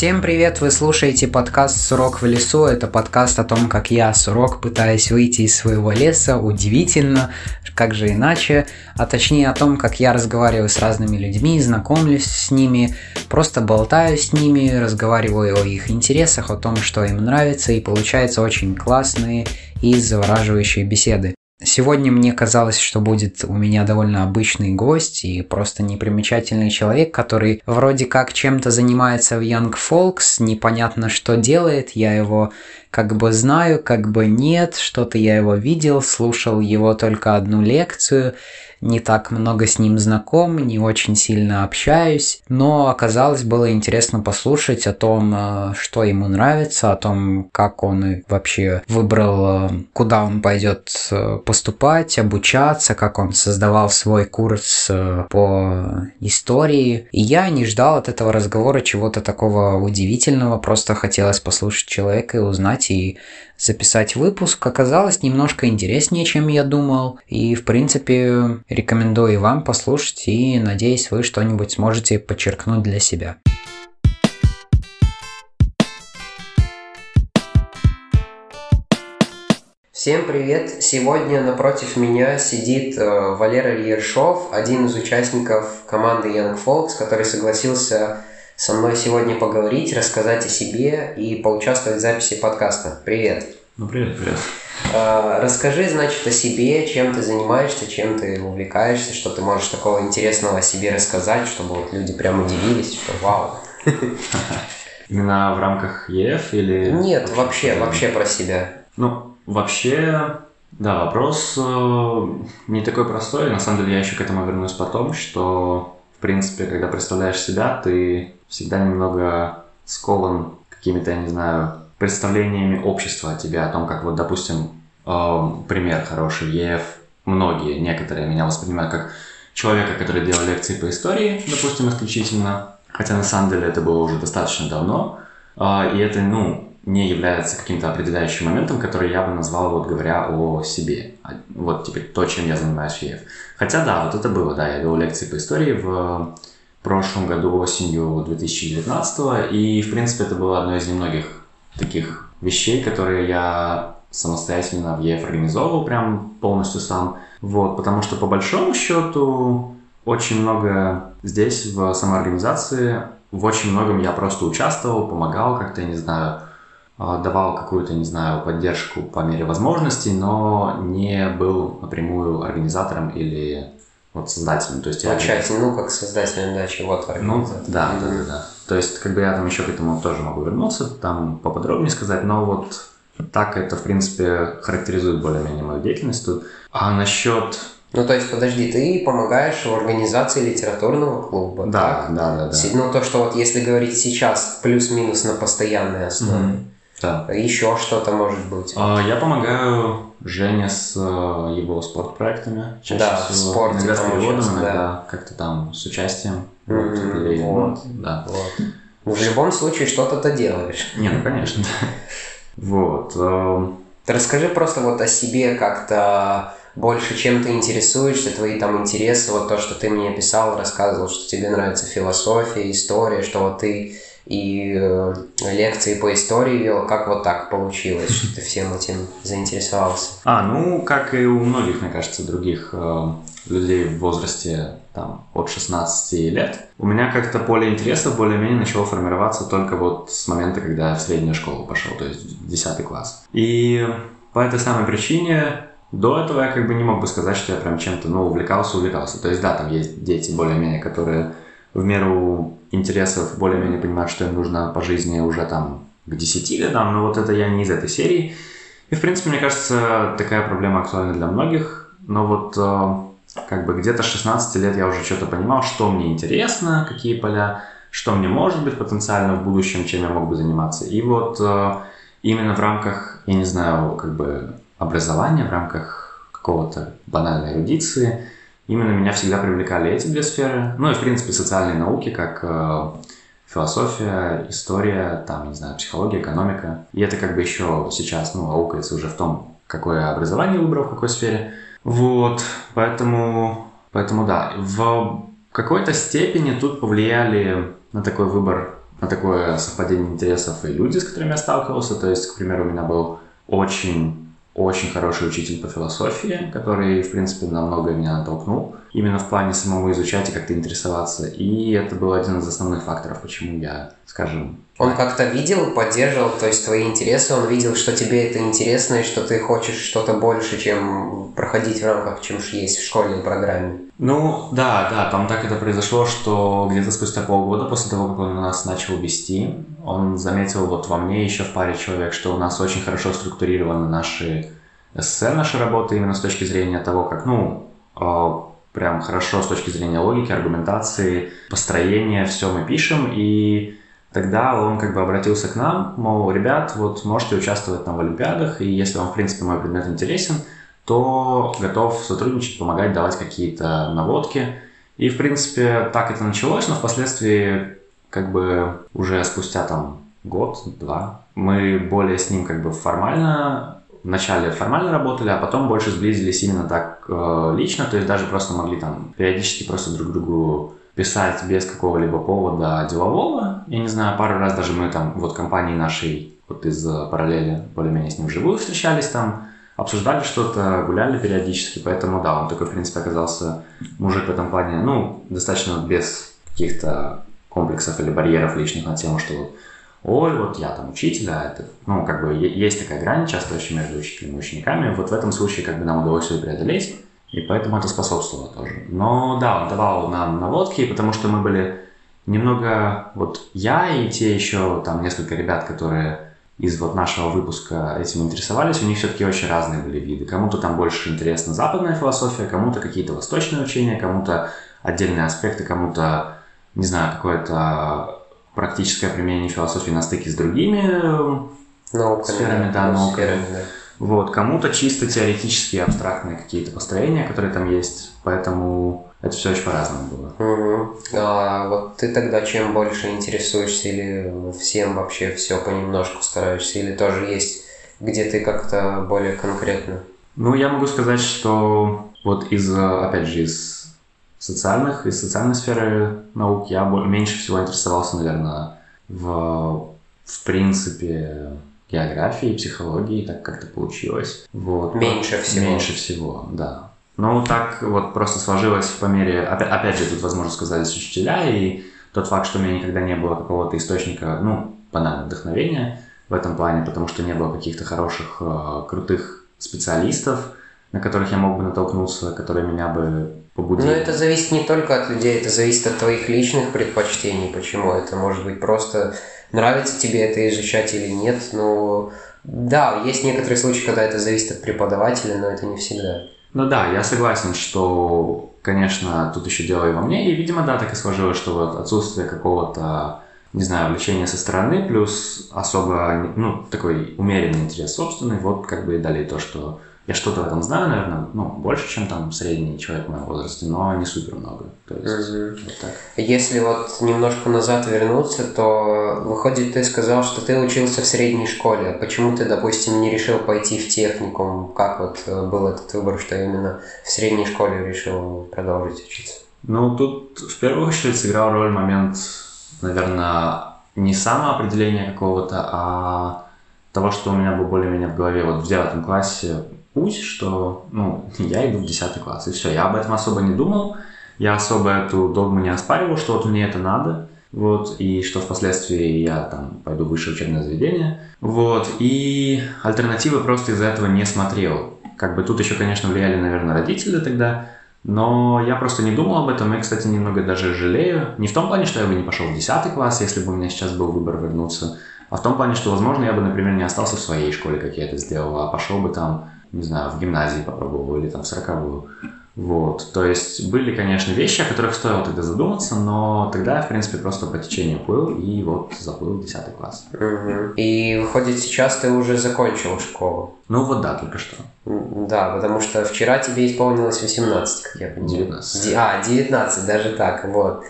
Всем привет! Вы слушаете подкаст «Сурок в лесу». Это подкаст о том, как я, Сурок, пытаюсь выйти из своего леса. Удивительно, как же иначе. А точнее о том, как я разговариваю с разными людьми, знакомлюсь с ними, просто болтаю с ними, разговариваю о их интересах, о том, что им нравится, и получаются очень классные и завораживающие беседы. Сегодня мне казалось, что будет у меня довольно обычный гость и просто непримечательный человек, который вроде как чем-то занимается в Young Folks, непонятно что делает, я его как бы знаю, как бы нет, что-то я его видел, слушал его только одну лекцию, не так много с ним знаком, не очень сильно общаюсь, но оказалось было интересно послушать о том, э, что ему нравится, о том, как он вообще выбрал, э, куда он пойдет э, поступать, обучаться, как он создавал свой курс по истории. И я не ждал от этого разговора чего-то такого удивительного, просто хотелось послушать человека и узнать, и записать выпуск оказалось немножко интереснее, чем я думал. И, в принципе, рекомендую и вам послушать, и надеюсь, вы что-нибудь сможете подчеркнуть для себя. Всем привет! Сегодня напротив меня сидит э, Валера Ершов, один из участников команды Young Folks, который согласился со мной сегодня поговорить, рассказать о себе и поучаствовать в записи подкаста. Привет! Ну, привет, привет. А, расскажи, значит, о себе, чем ты занимаешься, чем ты увлекаешься, что ты можешь такого интересного о себе рассказать, чтобы вот люди прям удивились, что вау. Именно в рамках ЕФ или... Нет, вообще, вообще про себя. Ну, вообще, да, вопрос э, не такой простой. На самом деле я еще к этому вернусь потом, что, в принципе, когда представляешь себя, ты всегда немного скован какими-то, я не знаю, представлениями общества о тебе, о том, как вот, допустим, э, пример хороший, ЕФ, многие, некоторые меня воспринимают как человека, который делал лекции по истории, допустим, исключительно, хотя на самом деле это было уже достаточно давно, э, и это, ну, не является каким-то определяющим моментом, который я бы назвал, вот говоря о себе. А, вот теперь то, чем я занимаюсь в ЕФ. Хотя да, вот это было, да, я вел лекции по истории в прошлом году осенью 2019 и, в принципе, это было одно из немногих таких вещей, которые я самостоятельно в ЕФ организовывал прям полностью сам. Вот, потому что по большому счету очень много здесь в самоорганизации, в очень многом я просто участвовал, помогал как-то, не знаю, давал какую-то, не знаю, поддержку по мере возможностей, но не был напрямую организатором или вот создателем. То есть Получается, я... ну, как создателем, да, чего-то Ну, да, да, да, да. То есть, как бы я там еще к этому тоже могу вернуться, там поподробнее сказать, но вот так это, в принципе, характеризует более-менее мою деятельность тут. А насчет ну, то есть, подожди, ты помогаешь в организации литературного клуба, Да, так? да, да, да. Ну, то, что вот если говорить сейчас, плюс-минус на постоянной основе. Mm-hmm. Да. Еще что-то может быть. А, я помогаю Жене с э, его спортпроектами. Чаще да, всего. спорт иногда с переводом, иногда да. как-то там с участием. Mm-hmm. Или, вот. Да. вот. Ну, в любом случае что-то ты делаешь. Не, ну конечно. Вот. Эм. Ты расскажи просто вот о себе как-то больше, чем ты интересуешься, твои там интересы, вот то, что ты мне писал, рассказывал, что тебе нравится философия, история, что вот ты и э, лекции по истории вел. Как вот так получилось, что ты всем этим заинтересовался? А, ну, как и у многих, мне кажется, других э, людей в возрасте там, от 16 лет, у меня как-то поле интересов более-менее начало формироваться только вот с момента, когда я в среднюю школу пошел, то есть 10 класс. И по этой самой причине до этого я как бы не мог бы сказать, что я прям чем-то, ну, увлекался, увлекался. То есть, да, там есть дети более-менее, которые в меру интересов более-менее понимают, что им нужно по жизни уже там к 10 годам, но вот это я не из этой серии. И, в принципе, мне кажется, такая проблема актуальна для многих, но вот э, как бы где-то 16 лет я уже что-то понимал, что мне интересно, какие поля, что мне может быть потенциально в будущем, чем я мог бы заниматься. И вот э, именно в рамках, я не знаю, как бы образования, в рамках какого-то банальной эрудиции – Именно меня всегда привлекали эти две сферы. Ну и, в принципе, социальные науки, как э, философия, история, там, не знаю, психология, экономика. И это как бы еще сейчас, ну, аукается уже в том, какое образование выбрал, в какой сфере. Вот, поэтому, поэтому да, в какой-то степени тут повлияли на такой выбор на такое совпадение интересов и люди, с которыми я сталкивался. То есть, к примеру, у меня был очень очень хороший учитель по философии, который, в принципе, на многое меня натолкнул. Именно в плане самого изучать и как-то интересоваться. И это был один из основных факторов, почему я, скажем... Он как-то видел, поддерживал, то есть твои интересы, он видел, что тебе это интересно, и что ты хочешь что-то больше, чем проходить в рамках, чем есть в школьной программе. Ну, да, да, там так это произошло, что где-то спустя полгода после того, как он нас начал вести, он заметил вот во мне еще в паре человек, что у нас очень хорошо структурированы наши эссе, наши работы именно с точки зрения того, как, ну, а, прям хорошо с точки зрения логики, аргументации, построения, все мы пишем, и тогда он как бы обратился к нам, мол, ребят, вот можете участвовать там в Олимпиадах, и если вам, в принципе, мой предмет интересен, то готов сотрудничать, помогать, давать какие-то наводки. И, в принципе, так это началось, но впоследствии, как бы уже спустя там год-два, мы более с ним как бы формально вначале формально работали, а потом больше сблизились именно так э, лично, то есть даже просто могли там периодически просто друг другу писать без какого-либо повода делового. Я не знаю, пару раз даже мы там, вот компании нашей, вот из параллели, более-менее с ним вживую встречались там, обсуждали что-то, гуляли периодически, поэтому да, он такой, в принципе, оказался мужик в этом плане, ну, достаточно без каких-то комплексов или барьеров лишних на тему, что ой, вот я там учитель, а это, ну, как бы есть такая грань часто очень между учителями и учениками, вот в этом случае как бы нам удалось ее преодолеть, и поэтому это способствовало тоже. Но да, он давал нам наводки, потому что мы были немного, вот я и те еще там несколько ребят, которые из вот нашего выпуска этим интересовались, у них все-таки очень разные были виды. Кому-то там больше интересна западная философия, кому-то какие-то восточные учения, кому-то отдельные аспекты, кому-то, не знаю, какое-то практическое применение философии на стыке с другими науками, сферами, да, науками. да. Вот, кому-то чисто теоретические абстрактные какие-то построения, которые там есть, поэтому это все очень по-разному было. Угу. А вот ты тогда чем больше интересуешься или всем вообще все понемножку стараешься, или тоже есть где ты как-то более конкретно? Ну, я могу сказать, что вот из, опять же, из социальных, из социальной сферы наук я меньше всего интересовался, наверное, в, в принципе, географии, психологии, так как-то получилось. Вот. Меньше всего. Меньше всего, да. Ну, так вот просто сложилось по мере... Опять, же, тут, возможно, сказались учителя, и тот факт, что у меня никогда не было какого-то источника, ну, банально, вдохновения в этом плане, потому что не было каких-то хороших, э, крутых специалистов, на которых я мог бы натолкнуться, которые меня бы побудили. Но это зависит не только от людей, это зависит от твоих личных предпочтений. Почему? Это может быть просто нравится тебе это изучать или нет. Но да, есть некоторые случаи, когда это зависит от преподавателя, но это не всегда. Ну да, я согласен, что, конечно, тут еще дело и во мне, и, видимо, да, так и сложилось, что вот отсутствие какого-то, не знаю, влечения со стороны, плюс особо, ну, такой умеренный интерес собственный, вот как бы и дали то, что я что-то в этом знаю, наверное, ну, больше, чем там средний человек в моем возрасте, но не супер много. То есть, угу. вот так. Если вот немножко назад вернуться, то выходит, ты сказал, что ты учился в средней школе. Почему ты, допустим, не решил пойти в техникум? Как вот э, был этот выбор, что именно в средней школе решил продолжить учиться? Ну, тут в первую очередь сыграл роль момент, наверное, не самоопределения какого-то, а того, что у меня был более-менее в голове вот в девятом классе путь, что, ну, я иду в 10 класс, и все. Я об этом особо не думал, я особо эту догму не оспаривал, что вот мне это надо, вот, и что впоследствии я там пойду в высшее учебное заведение, вот, и альтернативы просто из-за этого не смотрел. Как бы тут еще, конечно, влияли, наверное, родители тогда, но я просто не думал об этом, и, кстати, немного даже жалею. Не в том плане, что я бы не пошел в 10 класс, если бы у меня сейчас был выбор вернуться, а в том плане, что, возможно, я бы, например, не остался в своей школе, как я это сделал, а пошел бы там не знаю, в гимназии попробовал или там в сороковую. Вот, то есть были, конечно, вещи, о которых стоило тогда задуматься, но тогда я, в принципе, просто по течению плыл и вот заплыл в 10 класс. Угу. И выходит, сейчас ты уже закончил школу? Ну вот да, только что. Да, потому что вчера тебе исполнилось 18, как я понимаю. 19. А, 19, даже так, вот.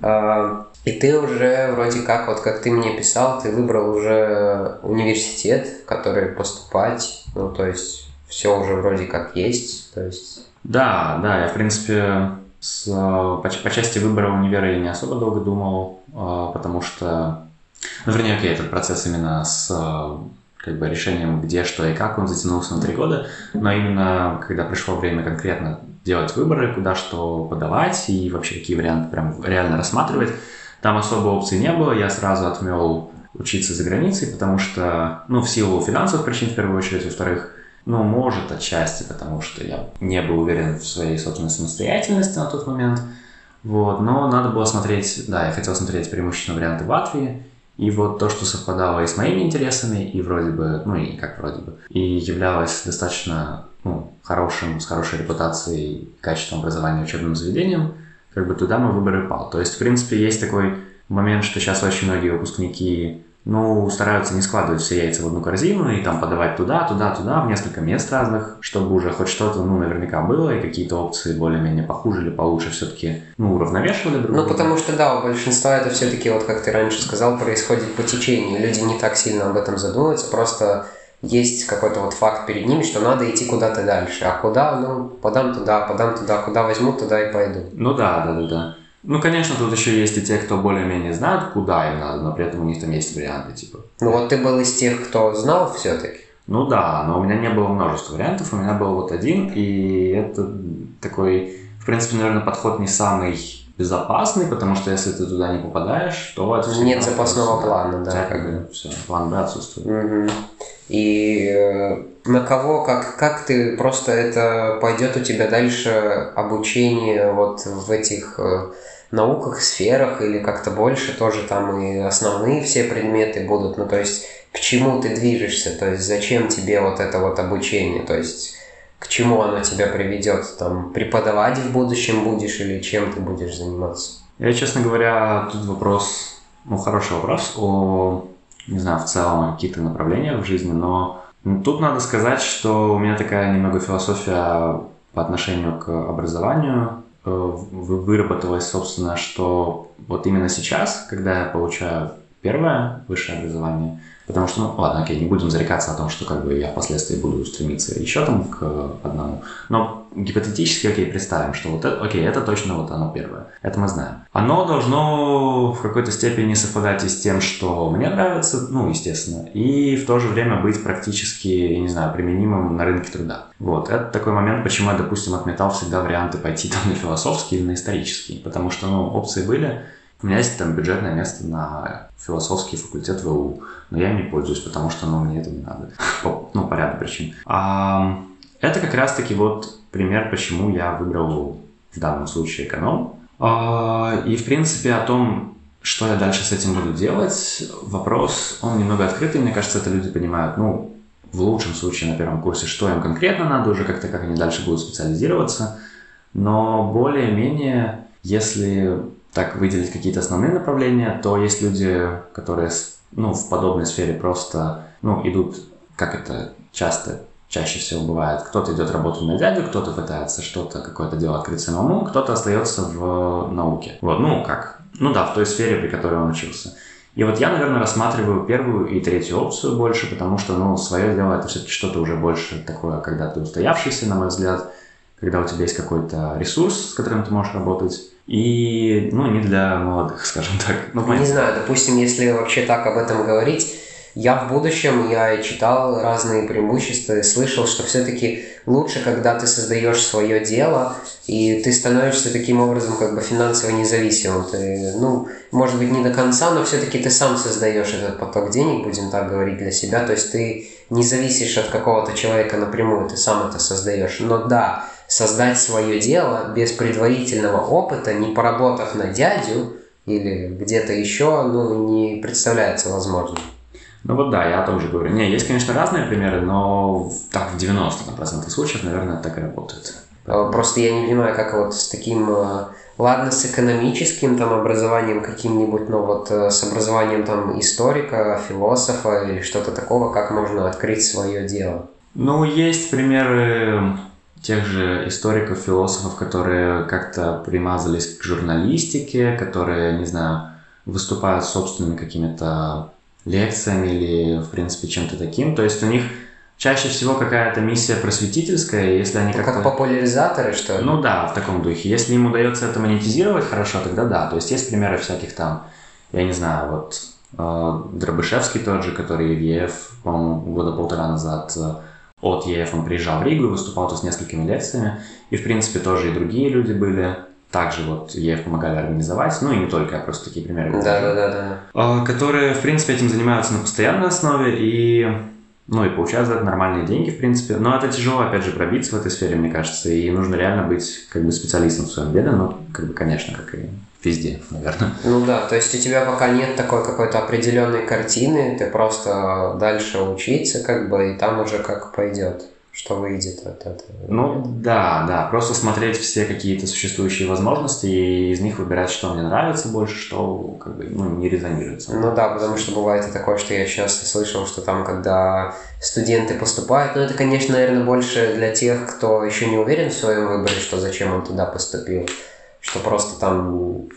А, и ты уже вроде как, вот как ты мне писал, ты выбрал уже университет, в который поступать, ну то есть все уже вроде как есть, то есть... Да, да, я, в принципе, с, по, по части выбора универа я не особо долго думал, а, потому что Ну, вернее, окей, этот процесс именно с как бы решением, где, что и как, он затянулся на три года, но именно когда пришло время конкретно делать выборы, куда что подавать и вообще какие варианты прям реально рассматривать, там особо опций не было, я сразу отмел учиться за границей, потому что, ну, в силу финансовых причин, в первую очередь, во-вторых, ну, может, отчасти, потому что я не был уверен в своей собственной самостоятельности на тот момент, вот, но надо было смотреть, да, я хотел смотреть преимущественно варианты Латвии, и вот то, что совпадало и с моими интересами, и вроде бы, ну и как вроде бы, и являлось достаточно ну, хорошим, с хорошей репутацией, качеством образования учебным заведением, как бы туда мой выбор и пал. То есть, в принципе, есть такой момент, что сейчас очень многие выпускники ну, стараются не складывать все яйца в одну корзину и там подавать туда, туда, туда, в несколько мест разных, чтобы уже хоть что-то, ну, наверняка было, и какие-то опции более-менее похуже или получше все-таки, ну, уравновешивали друг друга. Ну, потому что, да, у большинства это все-таки, вот как ты раньше сказал, происходит по течению. Люди не так сильно об этом задумываются, просто есть какой-то вот факт перед ними, что надо идти куда-то дальше. А куда? Ну, подам туда, подам туда, куда возьму, туда и пойду. Ну да, да, да, да. Ну, конечно, тут еще есть и те, кто более-менее знают, куда им надо, но при этом у них там есть варианты, типа. Ну, вот ты был из тех, кто знал все-таки? Ну да, но у меня не было множества вариантов, у меня был вот один, и это такой, в принципе, наверное, подход не самый безопасный, потому что если ты туда не попадаешь, то это Нет запасного плана, да. Как бы все, план Б отсутствует. Угу. И э, на кого, как, как ты просто это пойдет у тебя дальше обучение вот в этих э, науках, сферах или как-то больше тоже там и основные все предметы будут, ну то есть к чему ты движешься, то есть зачем тебе вот это вот обучение, то есть к чему оно тебя приведет, там преподавать в будущем будешь или чем ты будешь заниматься? Я, честно говоря, тут вопрос, ну хороший вопрос о, не знаю, в целом каких-то направлениях в жизни, но тут надо сказать, что у меня такая немного философия по отношению к образованию, выработалось, собственно, что вот именно сейчас, когда я получаю первое высшее образование, потому что, ну, ладно, окей, не будем зарекаться о том, что как бы я впоследствии буду стремиться еще там к одному, но гипотетически, окей, представим, что вот это, окей, это точно вот оно первое, это мы знаем. Оно должно в какой-то степени совпадать и с тем, что мне нравится, ну, естественно, и в то же время быть практически, я не знаю, применимым на рынке труда. Вот, это такой момент, почему я, допустим, отметал всегда варианты пойти там на философский или на исторический, потому что, ну, опции были, у меня есть там бюджетное место на философский факультет ВУ, но я им не пользуюсь, потому что ну, мне это не надо. По, ну, по ряду причин. А, это как раз-таки вот пример, почему я выбрал в данном случае эконом. А, и, в принципе, о том, что я дальше с этим буду делать, вопрос, он немного открытый, мне кажется, это люди понимают, ну, в лучшем случае на первом курсе, что им конкретно надо, уже как-то как они дальше будут специализироваться, но более-менее, если так выделить какие-то основные направления, то есть люди, которые ну, в подобной сфере просто ну, идут, как это часто, чаще всего бывает. Кто-то идет работать на дядю, кто-то пытается что-то, какое-то дело открыть самому, кто-то остается в науке. Вот, ну как, ну да, в той сфере, при которой он учился. И вот я, наверное, рассматриваю первую и третью опцию больше, потому что, ну, свое дело это все-таки что-то уже больше такое, когда ты устоявшийся, на мой взгляд, когда у тебя есть какой-то ресурс, с которым ты можешь работать, и, ну, не для молодых, скажем так. Ну, не знаю, допустим, если вообще так об этом говорить, я в будущем, я читал разные преимущества и слышал, что все-таки лучше, когда ты создаешь свое дело, и ты становишься таким образом как бы финансово независимым. Ты, ну, может быть, не до конца, но все-таки ты сам создаешь этот поток денег, будем так говорить, для себя. То есть ты не зависишь от какого-то человека напрямую, ты сам это создаешь. Но да, создать свое дело без предварительного опыта, не поработав на дядю или где-то еще, ну, не представляется возможным. Ну вот да, я тоже говорю. Не, есть, конечно, разные примеры, но так в 90% случаев, наверное, так и работает. А, просто я не понимаю, как вот с таким, э, ладно, с экономическим там образованием каким-нибудь, но вот э, с образованием там историка, философа или что-то такого, как можно открыть свое дело? Ну, есть примеры тех же историков, философов, которые как-то примазались к журналистике, которые, не знаю, выступают собственными какими-то лекциями или, в принципе, чем-то таким. То есть у них чаще всего какая-то миссия просветительская, если они как-то... Как популяризаторы, что ли? Ну да, в таком духе. Если им удается это монетизировать хорошо, тогда да. То есть есть примеры всяких там, я не знаю, вот Дробышевский тот же, который в ЕФ, по-моему, года полтора назад от ЕФ он приезжал в Ригу и выступал тут с несколькими лекциями. И, в принципе, тоже и другие люди были. Также вот ЕФ помогали организовать, ну и не только, я просто такие примеры. Да, да, да, да. Которые, в принципе, этим занимаются на постоянной основе и ну и получают за это нормальные деньги, в принципе. Но это тяжело, опять же, пробиться в этой сфере, мне кажется, и нужно реально быть как бы специалистом в своем деле, ну, как бы, конечно, как и везде, наверное. Ну да, то есть у тебя пока нет такой какой-то определенной картины, ты просто дальше учиться, как бы, и там уже как пойдет что выйдет от этого. Ну да, да, просто смотреть все какие-то существующие возможности и из них выбирать, что мне нравится больше, что как бы ну, не резонирует. Ну да, потому что бывает и такое, что я часто слышал, что там, когда студенты поступают, ну это, конечно, наверное, больше для тех, кто еще не уверен в своем выборе, что зачем он туда поступил что просто там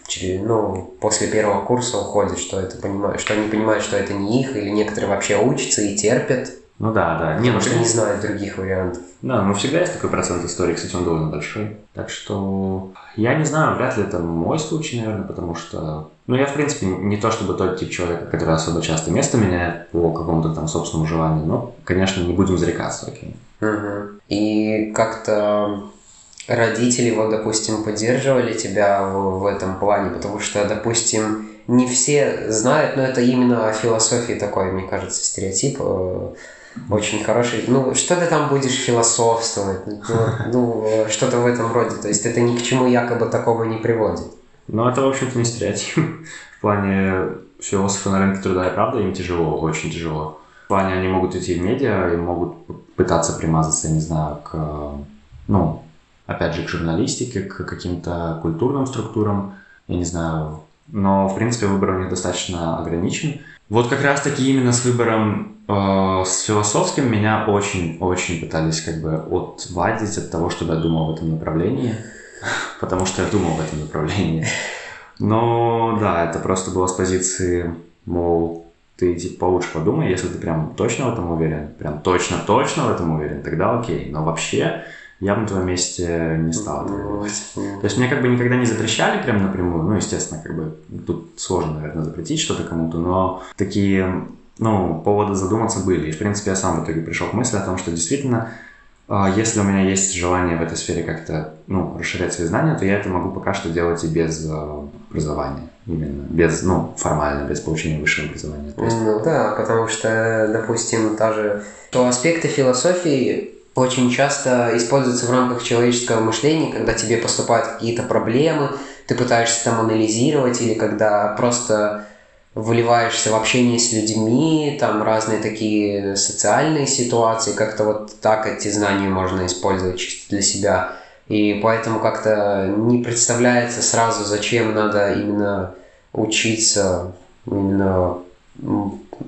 ну, после первого курса уходит, что это понимают, что они понимают, что это не их, или некоторые вообще учатся и терпят, ну да, да. Не, ну что не знаю других вариантов. Да, но всегда есть такой процент истории, кстати, он довольно большой. Так что я не знаю, вряд ли это мой случай, наверное, потому что... Ну, я, в принципе, не то чтобы тот тип человека, который особо часто место меняет по какому-то там собственному желанию, но, конечно, не будем зарекаться, окей. Угу. И как-то родители, вот, допустим, поддерживали тебя в, в этом плане, потому что, допустим, не все знают, но это именно о философии такой, мне кажется, стереотип э, очень хороший. Ну, что ты там будешь философствовать? Ну, ну, что-то в этом роде. То есть это ни к чему якобы такого не приводит. Ну, это, в общем-то, не стереотип. В плане философы на рынке труда и правда им тяжело, очень тяжело. В плане они могут идти в медиа и могут пытаться примазаться, не знаю, к, ну, опять же, к журналистике, к каким-то культурным структурам, я не знаю. Но, в принципе, выбор у них достаточно ограничен. Вот как раз-таки именно с выбором э, с философским меня очень-очень пытались как бы отвадить от того, чтобы я думал в этом направлении, потому что я думал в этом направлении. Но да, это просто было с позиции, мол, ты типа получше подумай, если ты прям точно в этом уверен, прям точно-точно в этом уверен, тогда окей. Но вообще я бы на твоем месте не стал этого делать. То есть мне как бы никогда не запрещали прям напрямую, ну, естественно, как бы тут сложно, наверное, запретить что-то кому-то, но такие, ну, поводы задуматься были. И, в принципе, я сам в итоге пришел к мысли о том, что действительно, а, если у меня есть желание в этой сфере как-то, ну, расширять свои знания, то я это могу пока что делать и без а, образования. Именно, без, ну, формально, без получения высшего образования. есть... Ну да, потому что, допустим, даже то аспекты философии очень часто используется в рамках человеческого мышления, когда тебе поступают какие-то проблемы, ты пытаешься там анализировать, или когда просто выливаешься в общение с людьми, там разные такие социальные ситуации, как-то вот так эти знания можно использовать чисто для себя. И поэтому как-то не представляется сразу, зачем надо именно учиться, именно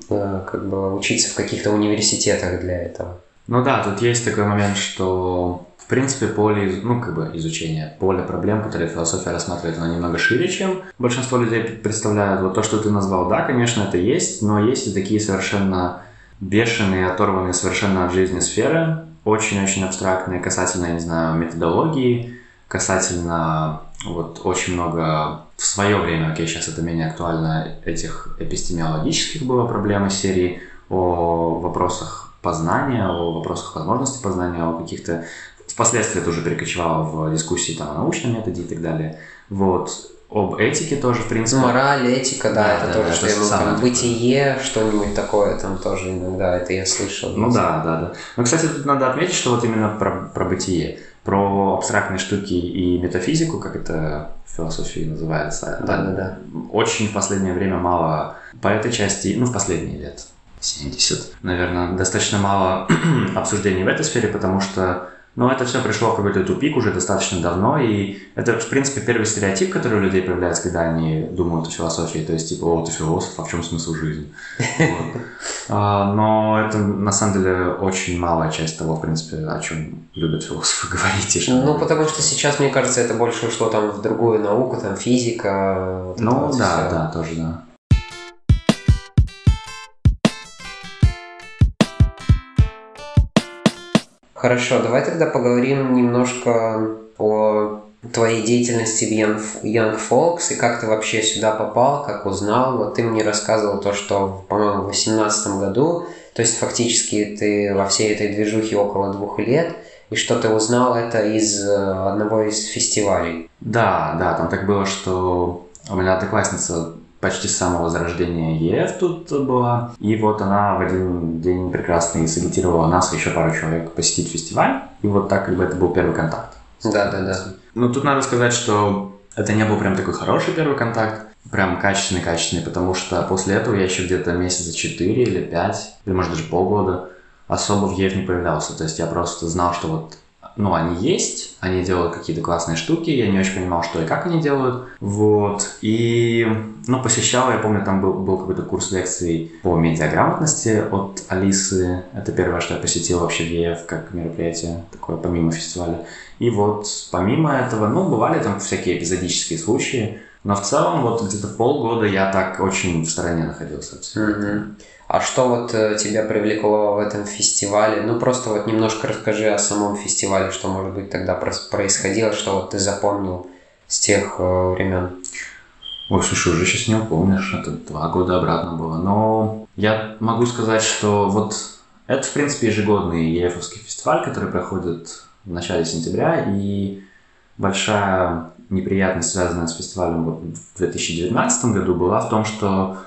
э, как бы учиться в каких-то университетах для этого. Ну да, тут есть такой момент, что в принципе поле, ну как бы изучения, поле проблем, которые философия рассматривает, оно немного шире, чем большинство людей представляют. Вот то, что ты назвал, да, конечно, это есть, но есть и такие совершенно бешеные, оторванные совершенно от жизни сферы, очень-очень абстрактные касательно, не знаю, методологии, касательно вот очень много в свое время, окей, сейчас это менее актуально, этих эпистемиологических было проблем из серии о вопросах познания, о вопросах возможности познания, о каких-то... Впоследствии это уже перекочевало в дискуссии там, о научном методе и так далее. Вот. Об этике тоже, в принципе. Мораль, этика, да, да это да, тоже, да, что это я там, бытие, что-нибудь такое там тоже иногда, это я слышал. Ну да, да, да. Ну, кстати, тут надо отметить, что вот именно про, про бытие, про абстрактные штуки и метафизику, как это в философии называется. Да, да, да. Очень в последнее время мало по этой части, ну, в последние лет 70. Наверное, достаточно мало обсуждений в этой сфере, потому что ну, это все пришло в какой-то тупик уже достаточно давно, и это, в принципе, первый стереотип, который у людей появляется, когда они думают о философии, то есть, типа, о, ты философ, а в чем смысл жизни? А, но это, на самом деле, очень малая часть того, в принципе, о чем любят философы говорить. Ну, потому что сейчас, мне кажется, это больше ушло там в другую науку, там физика. Ну, да, да, тоже, да. Хорошо, давай тогда поговорим немножко о твоей деятельности в Young, Young Folks и как ты вообще сюда попал, как узнал. Вот ты мне рассказывал то, что, по-моему, в 2018 году, то есть фактически ты во всей этой движухе около двух лет, и что ты узнал это из э, одного из фестивалей. Да, да, там так было, что у меня одноклассница почти с самого зарождения ЕФ тут была. И вот она в один день прекрасный сагитировала нас и еще пару человек посетить фестиваль. И вот так как бы это был первый контакт. Да, да, да. Ну, тут надо сказать, что это не был прям такой хороший первый контакт, прям качественный-качественный, потому что после этого я еще где-то месяца 4 или 5, или может даже полгода особо в ЕФ не появлялся. То есть я просто знал, что вот ну, они есть, они делают какие-то классные штуки, я не очень понимал, что и как они делают, вот, и, ну, посещал, я помню, там был, был какой-то курс лекций по медиаграмотности от Алисы, это первое, что я посетил вообще в ЕФ, как мероприятие такое, помимо фестиваля, и вот помимо этого, ну, бывали там всякие эпизодические случаи, но в целом вот где-то полгода я так очень в стороне находился. Mm-hmm. А что вот э, тебя привлекло в этом фестивале? Ну, просто вот немножко расскажи о самом фестивале, что, может быть, тогда происходило, что вот ты запомнил с тех э, времен. Ой, слушай, уже сейчас не упомнишь, это два года обратно было. Но я могу сказать, что вот это, в принципе, ежегодный ЕФовский фестиваль, который проходит в начале сентября, и большая неприятность, связанная с фестивалем в 2019 году, была в том, что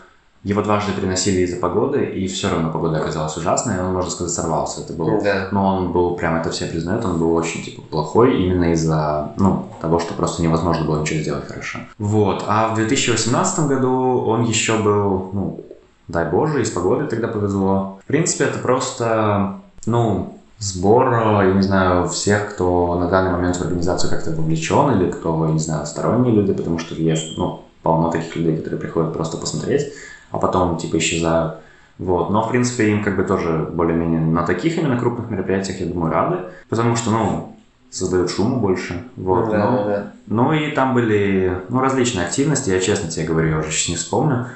его дважды переносили из-за погоды, и все равно погода оказалась ужасной, и он, можно сказать, сорвался. Это был, да. Но он был, прям это все признают, он был очень, типа, плохой именно из-за, ну, того, что просто невозможно было ничего сделать хорошо. Вот. А в 2018 году он еще был, ну, дай боже, из погоды тогда повезло. В принципе, это просто, ну, сбор, я не знаю, всех, кто на данный момент в организацию как-то вовлечен, или кто, не знаю, сторонние люди, потому что есть, ну, полно таких людей, которые приходят просто посмотреть а потом типа исчезают. Вот. Но, в принципе, им как бы тоже более-менее на таких именно крупных мероприятиях, я думаю, рады, потому что, ну, создают шуму больше. Вот. Ну, да, но, да. ну и там были ну, различные активности, я честно тебе говорю, я уже сейчас не вспомню.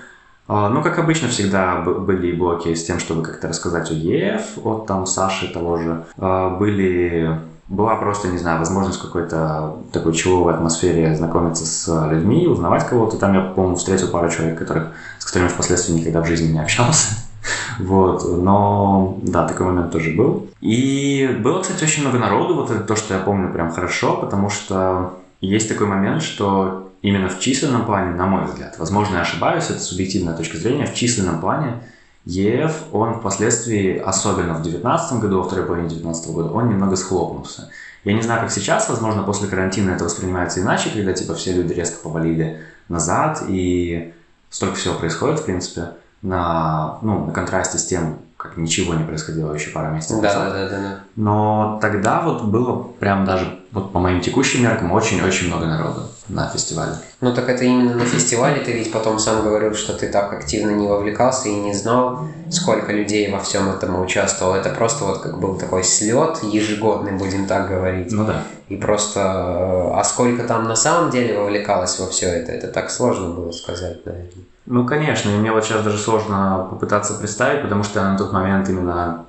А, ну, как обычно, всегда были блоки с тем, чтобы как-то рассказать о ЕФ, от там Саши того же. А, были была просто, не знаю, возможность какой-то такой чиловой атмосфере знакомиться с людьми, узнавать кого-то. Там я, по-моему, встретил пару человек, которых, с которыми впоследствии никогда в жизни не общался. Вот, но да, такой момент тоже был. И было, кстати, очень много народу, вот это то, что я помню прям хорошо, потому что есть такой момент, что именно в численном плане, на мой взгляд, возможно, я ошибаюсь, это субъективная точка зрения, в численном плане ЕФ, он впоследствии, особенно в 2019 году, во второй половине 2019 года, он немного схлопнулся. Я не знаю, как сейчас, возможно, после карантина это воспринимается иначе, когда типа все люди резко повалили назад, и столько всего происходит, в принципе, на, ну, на контрасте с тем, как ничего не происходило еще пару месяцев да, назад. Да, да, да. Но тогда вот было прям даже вот по моим текущим меркам очень-очень много народу на фестивале. Ну так это именно на фестивале ты ведь потом сам говорил, что ты так активно не вовлекался и не знал, сколько людей во всем этом участвовало. Это просто вот как был такой слет ежегодный, будем так говорить. Ну да. И просто, а сколько там на самом деле вовлекалось во все это, это так сложно было сказать, наверное. Ну, конечно, и мне вот сейчас даже сложно попытаться представить, потому что я на тот момент именно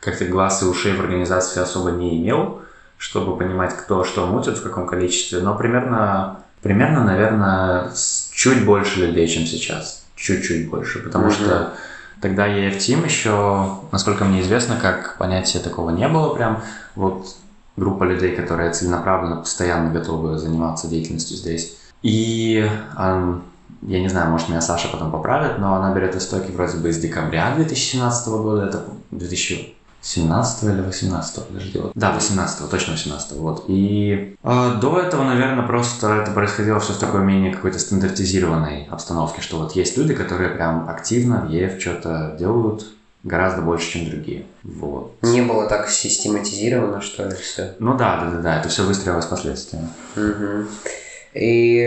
как-то глаз и ушей в организации особо не имел, чтобы понимать, кто что мутит, в каком количестве. Но примерно, примерно наверное, чуть больше людей, чем сейчас. Чуть-чуть больше. Потому mm-hmm. что тогда EF-Team еще, насколько мне известно, как понятия такого не было прям. Вот группа людей, которые целенаправленно, постоянно готовы заниматься деятельностью здесь. И я не знаю, может меня Саша потом поправит, но она берет истоки вроде бы из декабря 2017 года, это 2017 или 18 подожди, вот. Да, 18 точно 18 вот. И э, до этого, наверное, просто это происходило все в такой менее какой-то стандартизированной обстановке, что вот есть люди, которые прям активно в ЕФ что-то делают, гораздо больше, чем другие. Вот. Не было так систематизировано, что ли, все? Ну да, да, да, да, это все выстроилось впоследствии. Угу. И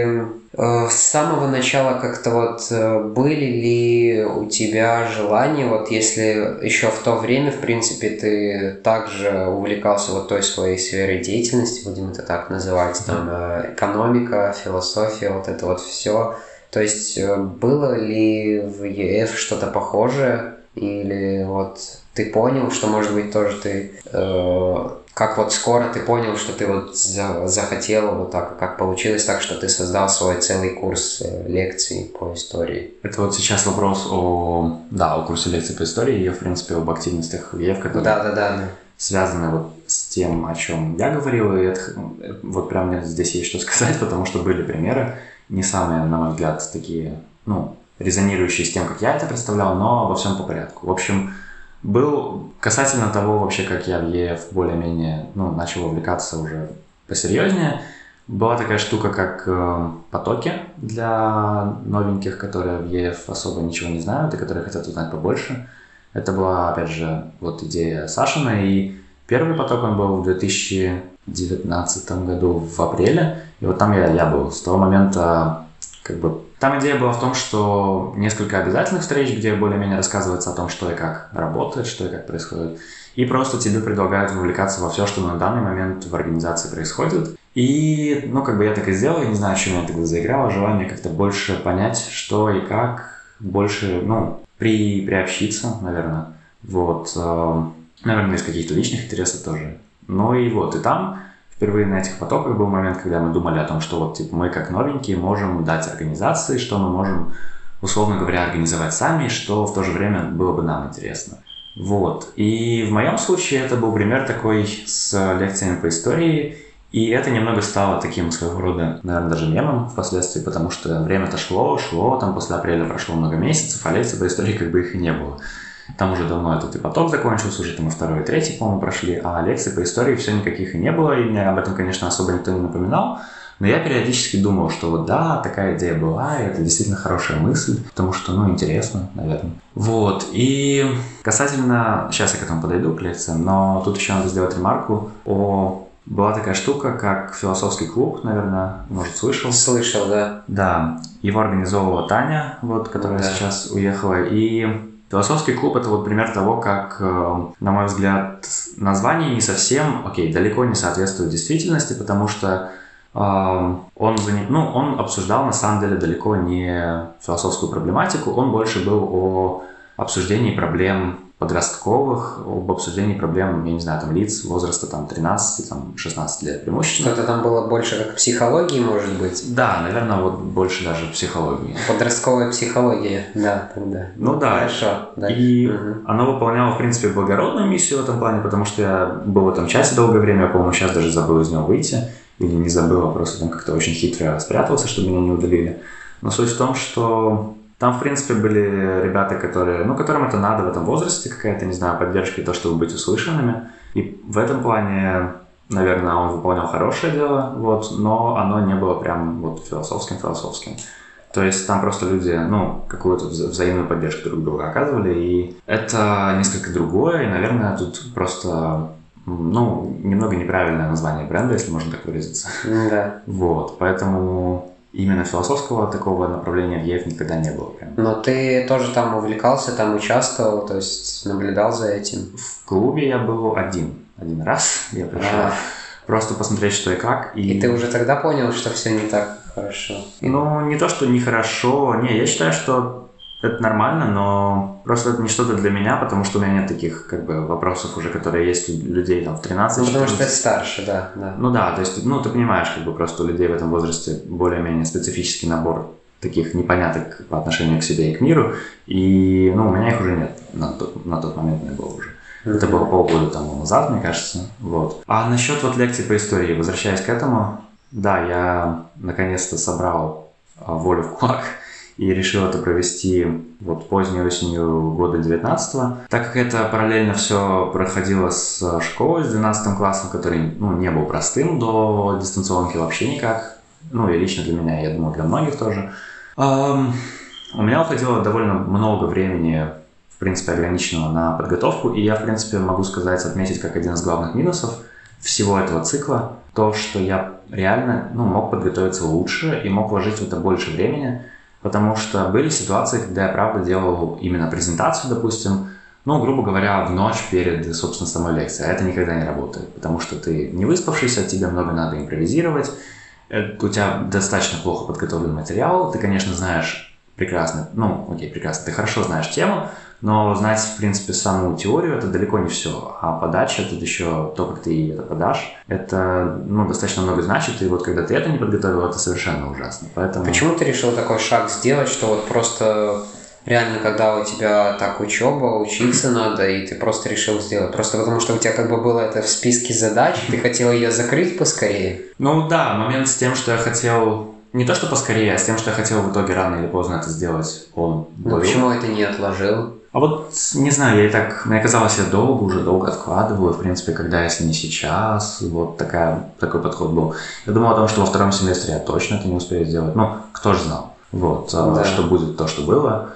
э, с самого начала как-то вот э, были ли у тебя желания, вот если еще в то время, в принципе, ты также увлекался вот той своей сферой деятельности, будем это так называть, там э, экономика, философия, вот это вот все. То есть э, было ли в ЕФ что-то похожее или вот ты понял, что, может быть, тоже ты э, как вот скоро ты понял, что ты вот захотел вот так, как получилось так, что ты создал свой целый курс э, лекций по истории? Это вот сейчас вопрос о, да, о курсе лекций по истории и, в принципе, об активностях ЕВ, которые да, да, да, да. связаны вот с тем, о чем я говорил, и это, вот прям здесь есть что сказать, потому что были примеры, не самые, на мой взгляд, такие, ну, резонирующие с тем, как я это представлял, но обо всем по порядку. В общем, был касательно того вообще, как я в ЕФ более-менее, ну, начал увлекаться уже посерьезнее, была такая штука, как э, потоки для новеньких, которые в ЕФ особо ничего не знают и которые хотят узнать побольше. Это была, опять же, вот идея Сашина, и первый поток он был в 2019 году в апреле, и вот там я, я был. С того момента как бы там идея была в том, что несколько обязательных встреч, где более-менее рассказывается о том, что и как работает, что и как происходит. И просто тебе предлагают вовлекаться во все, что на данный момент в организации происходит. И, ну, как бы я так и сделал, я не знаю, что меня тогда заиграло, желание как-то больше понять, что и как, больше, ну, при, приобщиться, наверное. Вот, э, наверное, из каких-то личных интересов тоже. Ну и вот, и там впервые на этих потоках был момент, когда мы думали о том, что вот типа, мы как новенькие можем дать организации, что мы можем, условно говоря, организовать сами, что в то же время было бы нам интересно. Вот. И в моем случае это был пример такой с лекциями по истории, и это немного стало таким своего рода, наверное, даже мемом впоследствии, потому что время-то шло, шло, там после апреля прошло много месяцев, а лекций по истории как бы их и не было. Там уже давно этот и поток закончился, уже там и второй, и третий, по-моему, прошли, а лекций по истории все никаких и не было, и мне об этом, конечно, особо никто не напоминал. Но я периодически думал, что вот да, такая идея была, и это действительно хорошая мысль, потому что, ну, интересно, наверное. Вот, и касательно, сейчас я к этому подойду, к лекциям, но тут еще надо сделать ремарку о была такая штука, как философский клуб, наверное, может, слышал? Слышал, да. Да. Его организовывала Таня, вот, которая да. сейчас уехала. И Философский клуб это вот пример того, как, э, на мой взгляд, название не совсем, окей, далеко не соответствует действительности, потому что э, он, ну, он обсуждал на самом деле далеко не философскую проблематику, он больше был о обсуждении проблем подростковых, об обсуждении проблем, я не знаю, там, лиц возраста там 13, там, 16 лет преимущественно. Что-то там было больше как психологии, может быть? Да, наверное, вот больше даже психологии. Подростковая психология, да, тогда. Ну да. Хорошо. Да. И угу. оно выполняло, в принципе, благородную миссию в этом плане, потому что я был в этом часе долгое время, я, по-моему, сейчас даже забыл из него выйти, или не забыл, а просто там как-то очень хитро спрятался, чтобы меня не удалили. Но суть в том, что там, в принципе, были ребята, которые, ну, которым это надо в этом возрасте, какая-то, не знаю, поддержка и то, чтобы быть услышанными. И в этом плане, наверное, он выполнял хорошее дело, вот, но оно не было прям вот философским-философским. То есть там просто люди, ну, какую-то взаимную поддержку друг друга оказывали, и это несколько другое, и, наверное, тут просто ну, немного неправильное название бренда, если можно так выразиться. Да. Вот, поэтому именно философского такого направления в ЕФ никогда не было. Прям. Но ты тоже там увлекался, там участвовал, то есть наблюдал за этим? В клубе я был один. Один раз я пришел. А. Просто посмотреть, что и как. И... и ты уже тогда понял, что все не так хорошо? Ну, не то, что нехорошо. Не, я считаю, что это нормально, но просто это не что-то для меня, потому что у меня нет таких как бы вопросов уже, которые есть у людей там в 13 Ну, потому что ты старше, да, да. Ну да, то есть, ну, ты понимаешь, как бы просто у людей в этом возрасте более-менее специфический набор таких непоняток по отношению к себе и к миру, и, ну, у меня их уже нет, на тот, на тот момент не было уже. Mm-hmm. Это было полгода тому назад, мне кажется, вот. А насчет вот лекций по истории, возвращаясь к этому, да, я наконец-то собрал а, волю в кулак, и решил это провести вот поздней осенью года 19 -го. Так как это параллельно все проходило с школой, с 12 классом, который ну, не был простым до дистанционки вообще никак, ну и лично для меня, я думаю, для многих тоже, эм, у меня уходило довольно много времени в принципе, ограниченного на подготовку, и я, в принципе, могу сказать, отметить как один из главных минусов всего этого цикла, то, что я реально ну, мог подготовиться лучше и мог вложить в это больше времени, Потому что были ситуации, когда я, правда, делал именно презентацию, допустим, ну, грубо говоря, в ночь перед, собственно, самой лекцией. А это никогда не работает, потому что ты не выспавшийся, тебе много надо импровизировать, у тебя достаточно плохо подготовлен материал, ты, конечно, знаешь прекрасно, ну, окей, прекрасно, ты хорошо знаешь тему, Но знать, в принципе, саму теорию – это далеко не все. А подача – это еще то, как ты это подашь. Это, ну, достаточно много значит. И вот когда ты это не подготовил, это совершенно ужасно. Поэтому... Почему ты решил такой шаг сделать, что вот просто реально, когда у тебя так учеба, учиться надо, и ты просто решил сделать? Просто потому, что у тебя как бы было это в списке задач, ты хотел ее закрыть поскорее? Ну да, момент с тем, что я хотел не то, что поскорее, а с тем, что я хотел в итоге рано или поздно это сделать, он Ну, почему это не отложил? А вот, не знаю, я и так, мне казалось, я долго, уже долго откладываю, в принципе, когда, если не сейчас, вот такая, такой подход был. Я думал о том, что во втором семестре я точно это не успею сделать, ну, кто же знал, вот, а, да. что будет то, что было,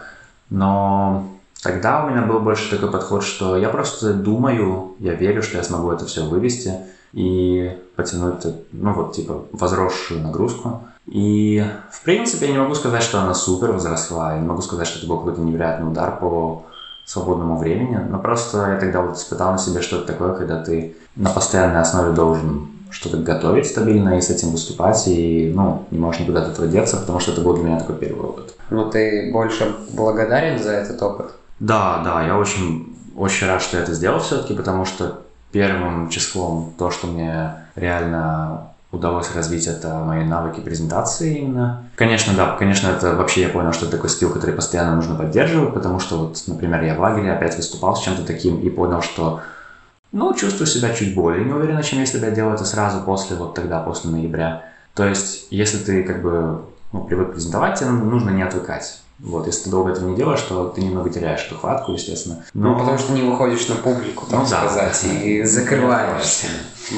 но тогда у меня был больше такой подход, что я просто думаю, я верю, что я смогу это все вывести и потянуть, ну, вот, типа, возросшую нагрузку, и, в принципе, я не могу сказать, что она супер возросла, я не могу сказать, что это был какой-то невероятный удар по свободному времени, но просто я тогда вот испытал на себе что-то такое, когда ты на постоянной основе должен что-то готовить стабильно и с этим выступать, и, ну, не можешь никуда от этого деться, потому что это был для меня такой первый опыт. Но ты больше благодарен за этот опыт? Да, да, я очень, очень рад, что я это сделал все-таки, потому что первым числом то, что мне реально удалось развить это мои навыки презентации именно. Конечно, да, конечно, это вообще я понял, что это такой скилл, который постоянно нужно поддерживать, потому что вот, например, я в лагере опять выступал с чем-то таким и понял, что ну, чувствую себя чуть более неуверенно, чем если бы я делал это сразу после, вот тогда, после ноября. То есть, если ты как бы ну, привык презентовать, тебе нужно не отвыкать. Вот, если ты долго этого не делаешь, то ты немного теряешь эту хватку, естественно. Но... Ну, потому что не выходишь на публику, так ну, сказать, да. и закрываешься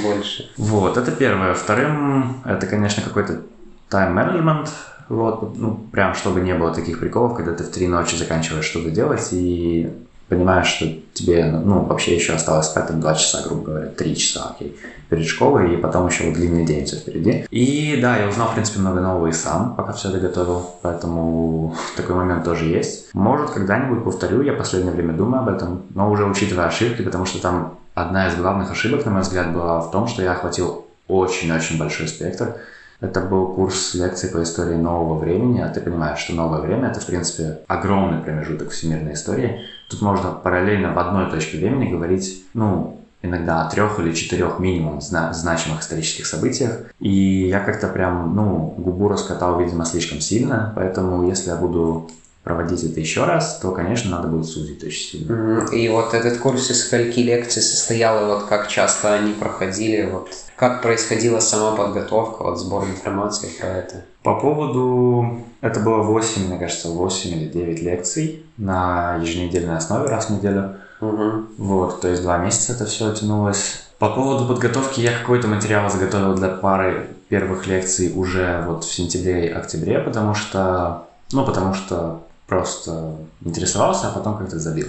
больше. Вот, это первое. Вторым, это, конечно, какой-то тайм-менеджмент, вот, ну, прям, чтобы не было таких приколов, когда ты в три ночи заканчиваешь что-то делать, и понимаешь, что тебе, ну, вообще еще осталось спать там 2 часа, грубо говоря, 3 часа, окей, перед школой, и потом еще вот длинный день все впереди. И да, я узнал, в принципе, много нового и сам, пока все это готовил, поэтому такой момент тоже есть. Может, когда-нибудь повторю, я последнее время думаю об этом, но уже учитывая ошибки, потому что там одна из главных ошибок, на мой взгляд, была в том, что я охватил очень-очень большой спектр, это был курс лекций по истории нового времени, а ты понимаешь, что новое время — это, в принципе, огромный промежуток всемирной истории. Тут можно параллельно в одной точке времени говорить, ну, иногда о трех или четырех минимум зна- значимых исторических событиях. И я как-то прям, ну, губу раскатал, видимо, слишком сильно, поэтому если я буду проводить это еще раз, то, конечно, надо будет сузить очень сильно. И вот этот курс из скольки лекций состоял, и вот как часто они проходили, вот как происходила сама подготовка, вот сбор информации про это? По поводу... Это было 8, мне кажется, 8 или 9 лекций на еженедельной основе раз в неделю. Угу. Вот, то есть два месяца это все тянулось. По поводу подготовки я какой-то материал заготовил для пары первых лекций уже вот в сентябре и октябре, потому что, ну, потому что просто интересовался, а потом как-то забил.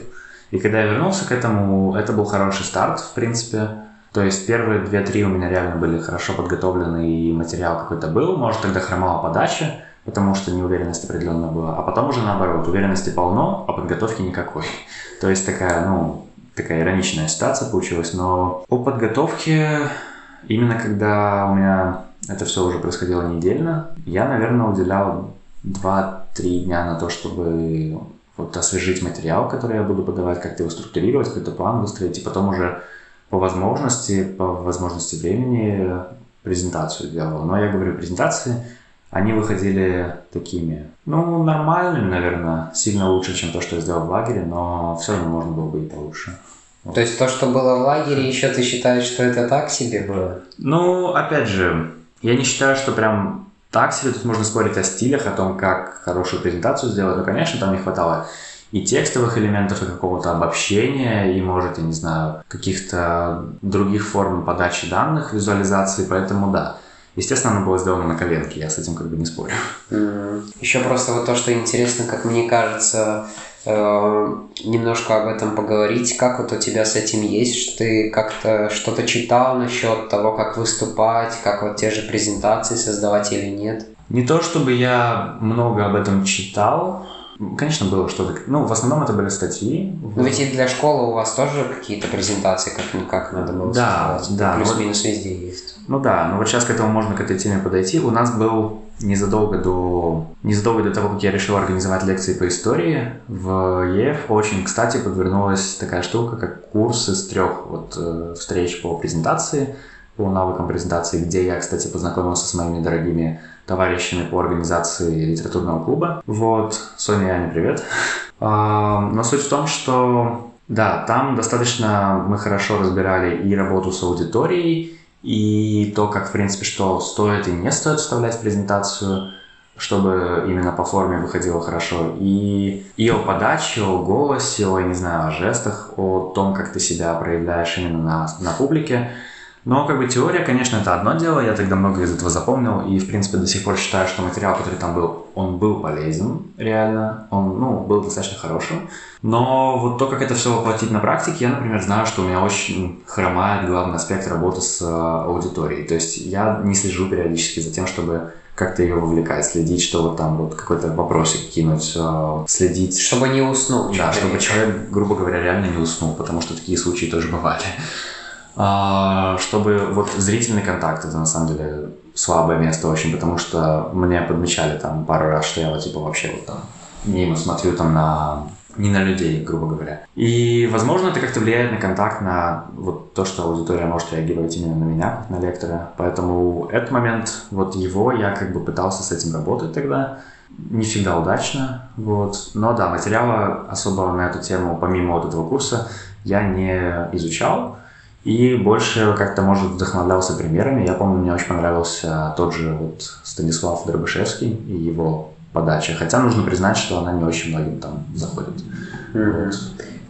И когда я вернулся к этому, это был хороший старт, в принципе. То есть первые две-три у меня реально были хорошо подготовлены, и материал какой-то был. Может, тогда хромала подача, потому что неуверенность определенно была. А потом уже наоборот, уверенности полно, а подготовки никакой. То есть такая, ну, такая ироничная ситуация получилась. Но по подготовке, именно когда у меня это все уже происходило недельно, я, наверное, уделял 2-3 дня на то, чтобы вот освежить материал, который я буду подавать, как-то его структурировать, какой-то план выстроить, и потом уже по возможности, по возможности времени презентацию делал. Но я говорю презентации, они выходили такими, ну, нормальными, наверное, сильно лучше, чем то, что я сделал в лагере, но все равно можно было бы и получше. Вот. То есть то, что было в лагере, еще ты считаешь, что это так себе было? Ну, опять же, я не считаю, что прям так себе. Тут можно спорить о стилях, о том, как хорошую презентацию сделать. Но, конечно, там не хватало и текстовых элементов, и какого-то обобщения, и, может, я не знаю, каких-то других форм подачи данных, визуализации, поэтому да. Естественно, оно было сделано на коленке, я с этим как бы не спорю. Mm. Еще просто вот то, что интересно, как мне кажется, немножко об этом поговорить. Как вот у тебя с этим есть, что ты как-то что-то читал насчет того, как выступать, как вот те же презентации создавать или нет? Не то чтобы я много об этом читал, Конечно, было что-то. Ну, в основном это были статьи. Но ведь и для школы у вас тоже какие-то презентации, как никак надо было да, создавать. Да, Плюс-минус вот, везде есть. Ну да, ну вот сейчас к этому можно к этой теме подойти. У нас был незадолго до, незадолго до того, как я решил организовать лекции по истории, в ЕФ очень, кстати, подвернулась такая штука, как курс из трех вот, э, встреч по презентации, по навыкам презентации, где я, кстати, познакомился с моими дорогими товарищами по организации литературного клуба. Вот, Соня Аня, привет. А, но суть в том, что да, там достаточно мы хорошо разбирали и работу с аудиторией, и то, как, в принципе, что стоит и не стоит вставлять в презентацию, чтобы именно по форме выходило хорошо. И, и о подаче, о голосе, о, я не знаю, о жестах, о том, как ты себя проявляешь именно на, на публике. Но как бы теория, конечно, это одно дело, я тогда много из этого запомнил, и, в принципе, до сих пор считаю, что материал, который там был, он был полезен, реально, он, ну, был достаточно хорошим. Но вот то, как это все воплотить на практике, я, например, знаю, что у меня очень хромает главный аспект работы с э, аудиторией. То есть я не слежу периодически за тем, чтобы как-то ее вовлекать, следить, что вот там вот какой-то вопросик кинуть, э, следить. Чтобы не уснул. Да, чтобы человек, грубо говоря, реально не уснул, потому что такие случаи тоже бывали. А, чтобы вот зрительный контакт это на самом деле слабое место очень, потому что мне подмечали там пару раз, что я вот типа вообще вот там мимо смотрю там на не на людей, грубо говоря. И, возможно, это как-то влияет на контакт, на вот то, что аудитория может реагировать именно на меня, на лектора. Поэтому этот момент, вот его я как бы пытался с этим работать тогда. Не всегда удачно, вот. Но да, материала особо на эту тему, помимо вот этого курса, я не изучал. И больше как-то, может, вдохновлялся примерами. Я помню, мне очень понравился тот же вот Станислав Дробышевский и его подача. Хотя нужно признать, что она не очень многим там заходит. Mm-hmm. Вот.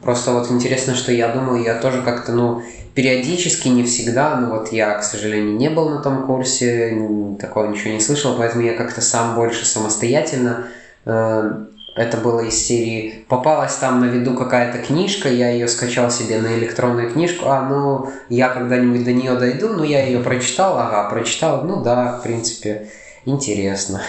Просто вот интересно, что я думаю, я тоже как-то, ну, периодически, не всегда, но вот я, к сожалению, не был на том курсе, такого ничего не слышал, поэтому я как-то сам больше самостоятельно э, это было из серии «Попалась там на виду какая-то книжка, я ее скачал себе на электронную книжку, а, ну, я когда-нибудь до нее дойду, ну, я ее прочитал, ага, прочитал, ну, да, в принципе, интересно».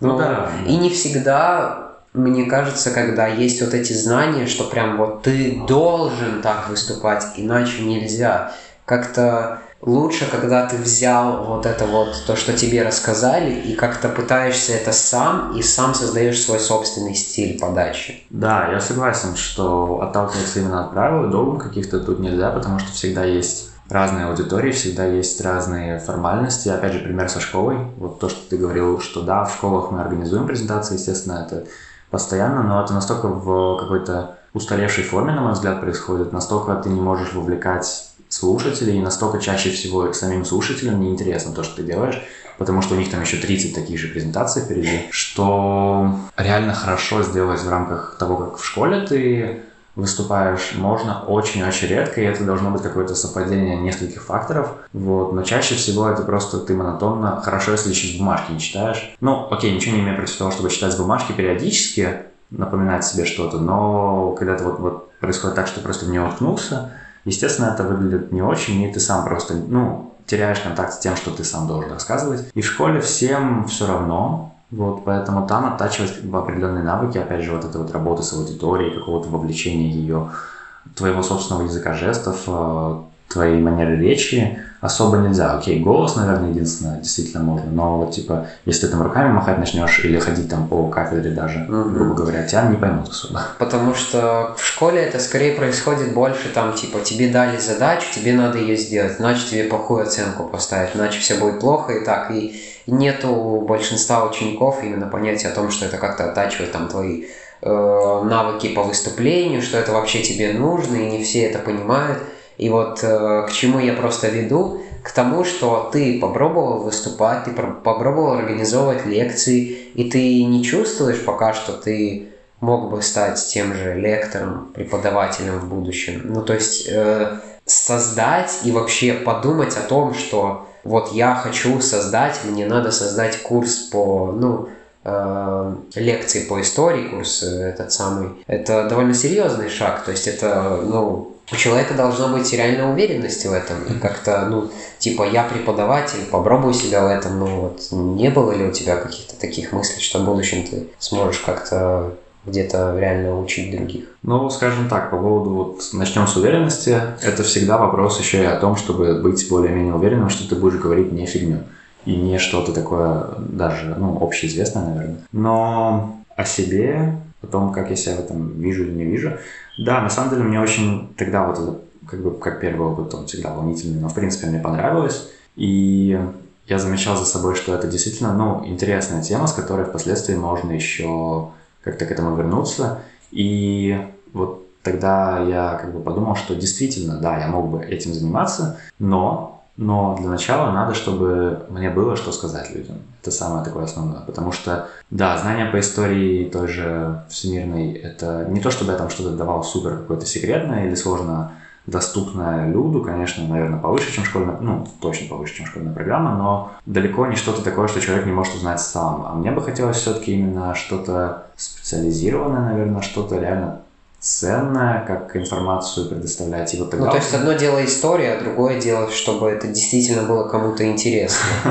Ну, да. И не всегда мне кажется, когда есть вот эти знания, что прям вот ты должен так выступать, иначе нельзя. Как-то лучше, когда ты взял вот это вот, то, что тебе рассказали, и как-то пытаешься это сам, и сам создаешь свой собственный стиль подачи. Да, я согласен, что отталкиваться именно от правил и догм каких-то тут нельзя, потому что всегда есть разные аудитории, всегда есть разные формальности. Опять же, пример со школой. Вот то, что ты говорил, что да, в школах мы организуем презентации, естественно, это постоянно, но это настолько в какой-то устаревшей форме, на мой взгляд, происходит, настолько ты не можешь вовлекать слушателей, и настолько чаще всего самим слушателям неинтересно то, что ты делаешь, потому что у них там еще 30 таких же презентаций впереди, что реально хорошо сделать в рамках того, как в школе ты выступаешь, можно очень-очень редко, и это должно быть какое-то совпадение нескольких факторов, вот, но чаще всего это просто ты монотонно, хорошо, если еще с бумажки не читаешь. Ну, окей, ничего не имею против того, чтобы читать с бумажки периодически, напоминать себе что-то, но когда это вот, вот происходит так, что просто в нее уткнулся, Естественно, это выглядит не очень, и ты сам просто, ну, теряешь контакт с тем, что ты сам должен рассказывать. И в школе всем все равно, вот, поэтому там оттачивать определенные навыки, опять же, вот эта вот работа с аудиторией, какого-то вовлечения ее, твоего собственного языка жестов, э, твоей манеры речи особо нельзя. Окей, голос, наверное, единственное, действительно можно, но вот типа, если ты там руками махать начнешь или ходить там по кафедре даже, mm-hmm. грубо говоря, тебя не поймут особо. Потому что в школе это скорее происходит больше там, типа, тебе дали задачу, тебе надо ее сделать, иначе тебе плохую оценку поставить, иначе все будет плохо и так. И нету у большинства учеников именно понятия о том, что это как-то оттачивает там твои э, навыки по выступлению, что это вообще тебе нужно, и не все это понимают. И вот э, к чему я просто веду, к тому, что ты попробовал выступать, ты попробовал организовывать лекции, и ты не чувствуешь пока, что ты мог бы стать тем же лектором, преподавателем в будущем. Ну, то есть э, создать и вообще подумать о том, что вот я хочу создать, мне надо создать курс по, ну, лекции по истории, курс э, этот самый. Это довольно серьезный шаг, то есть это, ну, у человека должна быть реальная уверенность в этом. И как-то, ну, типа, я преподаватель, попробуй себя в этом. Ну, вот, не было ли у тебя каких-то таких мыслей, что в будущем ты сможешь как-то где-то реально учить других? Ну, скажем так, по поводу, вот начнем с уверенности, это всегда вопрос еще и о том, чтобы быть более-менее уверенным, что ты будешь говорить не фигню и не что-то такое даже, ну, общеизвестное, наверное. Но о себе, о том, как я себя в этом вижу или не вижу, да, на самом деле мне очень тогда вот это, как бы, как первый опыт, он всегда волнительный, но, в принципе, мне понравилось, и я замечал за собой, что это действительно, ну, интересная тема, с которой впоследствии можно еще как-то к этому вернуться. И вот тогда я как бы подумал, что действительно, да, я мог бы этим заниматься, но, но для начала надо, чтобы мне было что сказать людям. Это самое такое основное. Потому что, да, знания по истории той же всемирной, это не то, чтобы я там что-то давал супер какое-то секретное или сложно доступная люду, конечно, наверное, повыше, чем школьная, ну, точно повыше, чем школьная программа, но далеко не что-то такое, что человек не может узнать сам. А мне бы хотелось все-таки именно что-то специализированное, наверное, что-то реально ценное, как информацию предоставлять. И вот тогда... Ну, то есть одно дело история, а другое дело, чтобы это действительно было кому-то интересно.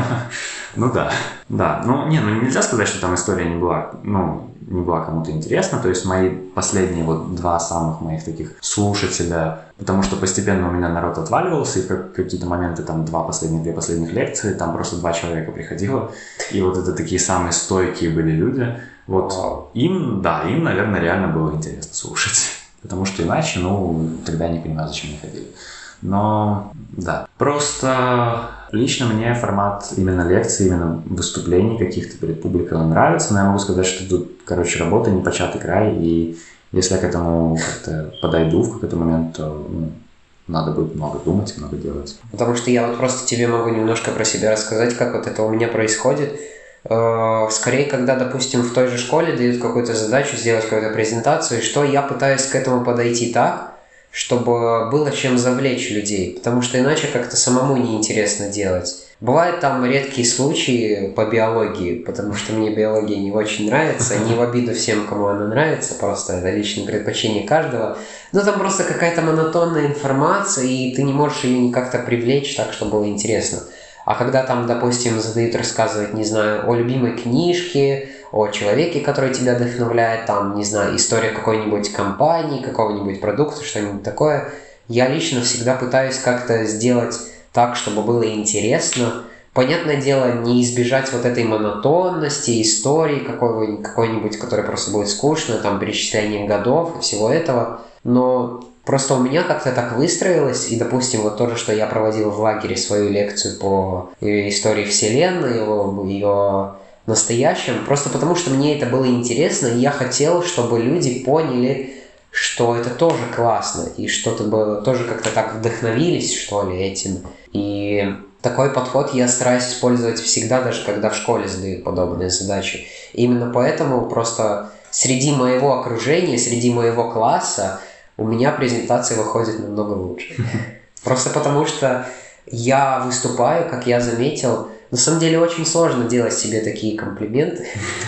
Ну да, да. Ну, не, ну нельзя сказать, что там история не была, ну, не была кому-то интересна. То есть мои последние вот два самых моих таких слушателя, потому что постепенно у меня народ отваливался, и как какие-то моменты, там, два последних, две последних лекции, там просто два человека приходило, и вот это такие самые стойкие были люди. Вот им, да, им, наверное, реально было интересно слушать. Потому что иначе, ну, тогда я не понимаю, зачем они ходили. Но, да. Просто лично мне формат именно лекций, именно выступлений каких-то перед публикой он нравится, но я могу сказать, что тут, короче, работа не початый край, и если я к этому как-то подойду в какой-то момент, то ну, надо будет много думать, много делать. Потому что я вот просто тебе могу немножко про себя рассказать, как вот это у меня происходит. Э, скорее, когда, допустим, в той же школе дают какую-то задачу сделать какую-то презентацию, что я пытаюсь к этому подойти так, чтобы было чем завлечь людей, потому что иначе как-то самому неинтересно делать. Бывают там редкие случаи по биологии, потому что мне биология не очень нравится, не в обиду всем, кому она нравится, просто это личное предпочтение каждого. Но там просто какая-то монотонная информация, и ты не можешь ее как-то привлечь так, чтобы было интересно. А когда там, допустим, задают рассказывать, не знаю, о любимой книжке, о человеке, который тебя вдохновляет, там, не знаю, история какой-нибудь компании, какого-нибудь продукта, что-нибудь такое, я лично всегда пытаюсь как-то сделать так, чтобы было интересно. Понятное дело, не избежать вот этой монотонности, истории какой-нибудь, какой которая просто будет скучно, там, перечислением годов и всего этого. Но Просто у меня как-то так выстроилось, и, допустим, вот то же, что я проводил в лагере свою лекцию по истории Вселенной, о ее настоящем, просто потому что мне это было интересно, и я хотел, чтобы люди поняли, что это тоже классно, и что-то было, тоже как-то так вдохновились, что ли, этим. И такой подход я стараюсь использовать всегда, даже когда в школе задают подобные задачи. И именно поэтому просто среди моего окружения, среди моего класса у меня презентация выходит намного лучше. Просто потому что я выступаю, как я заметил, на самом деле очень сложно делать себе такие комплименты,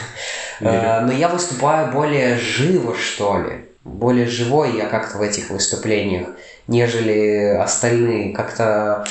э, но я выступаю более живо, что ли. Более живой я как-то в этих выступлениях, нежели остальные. Как-то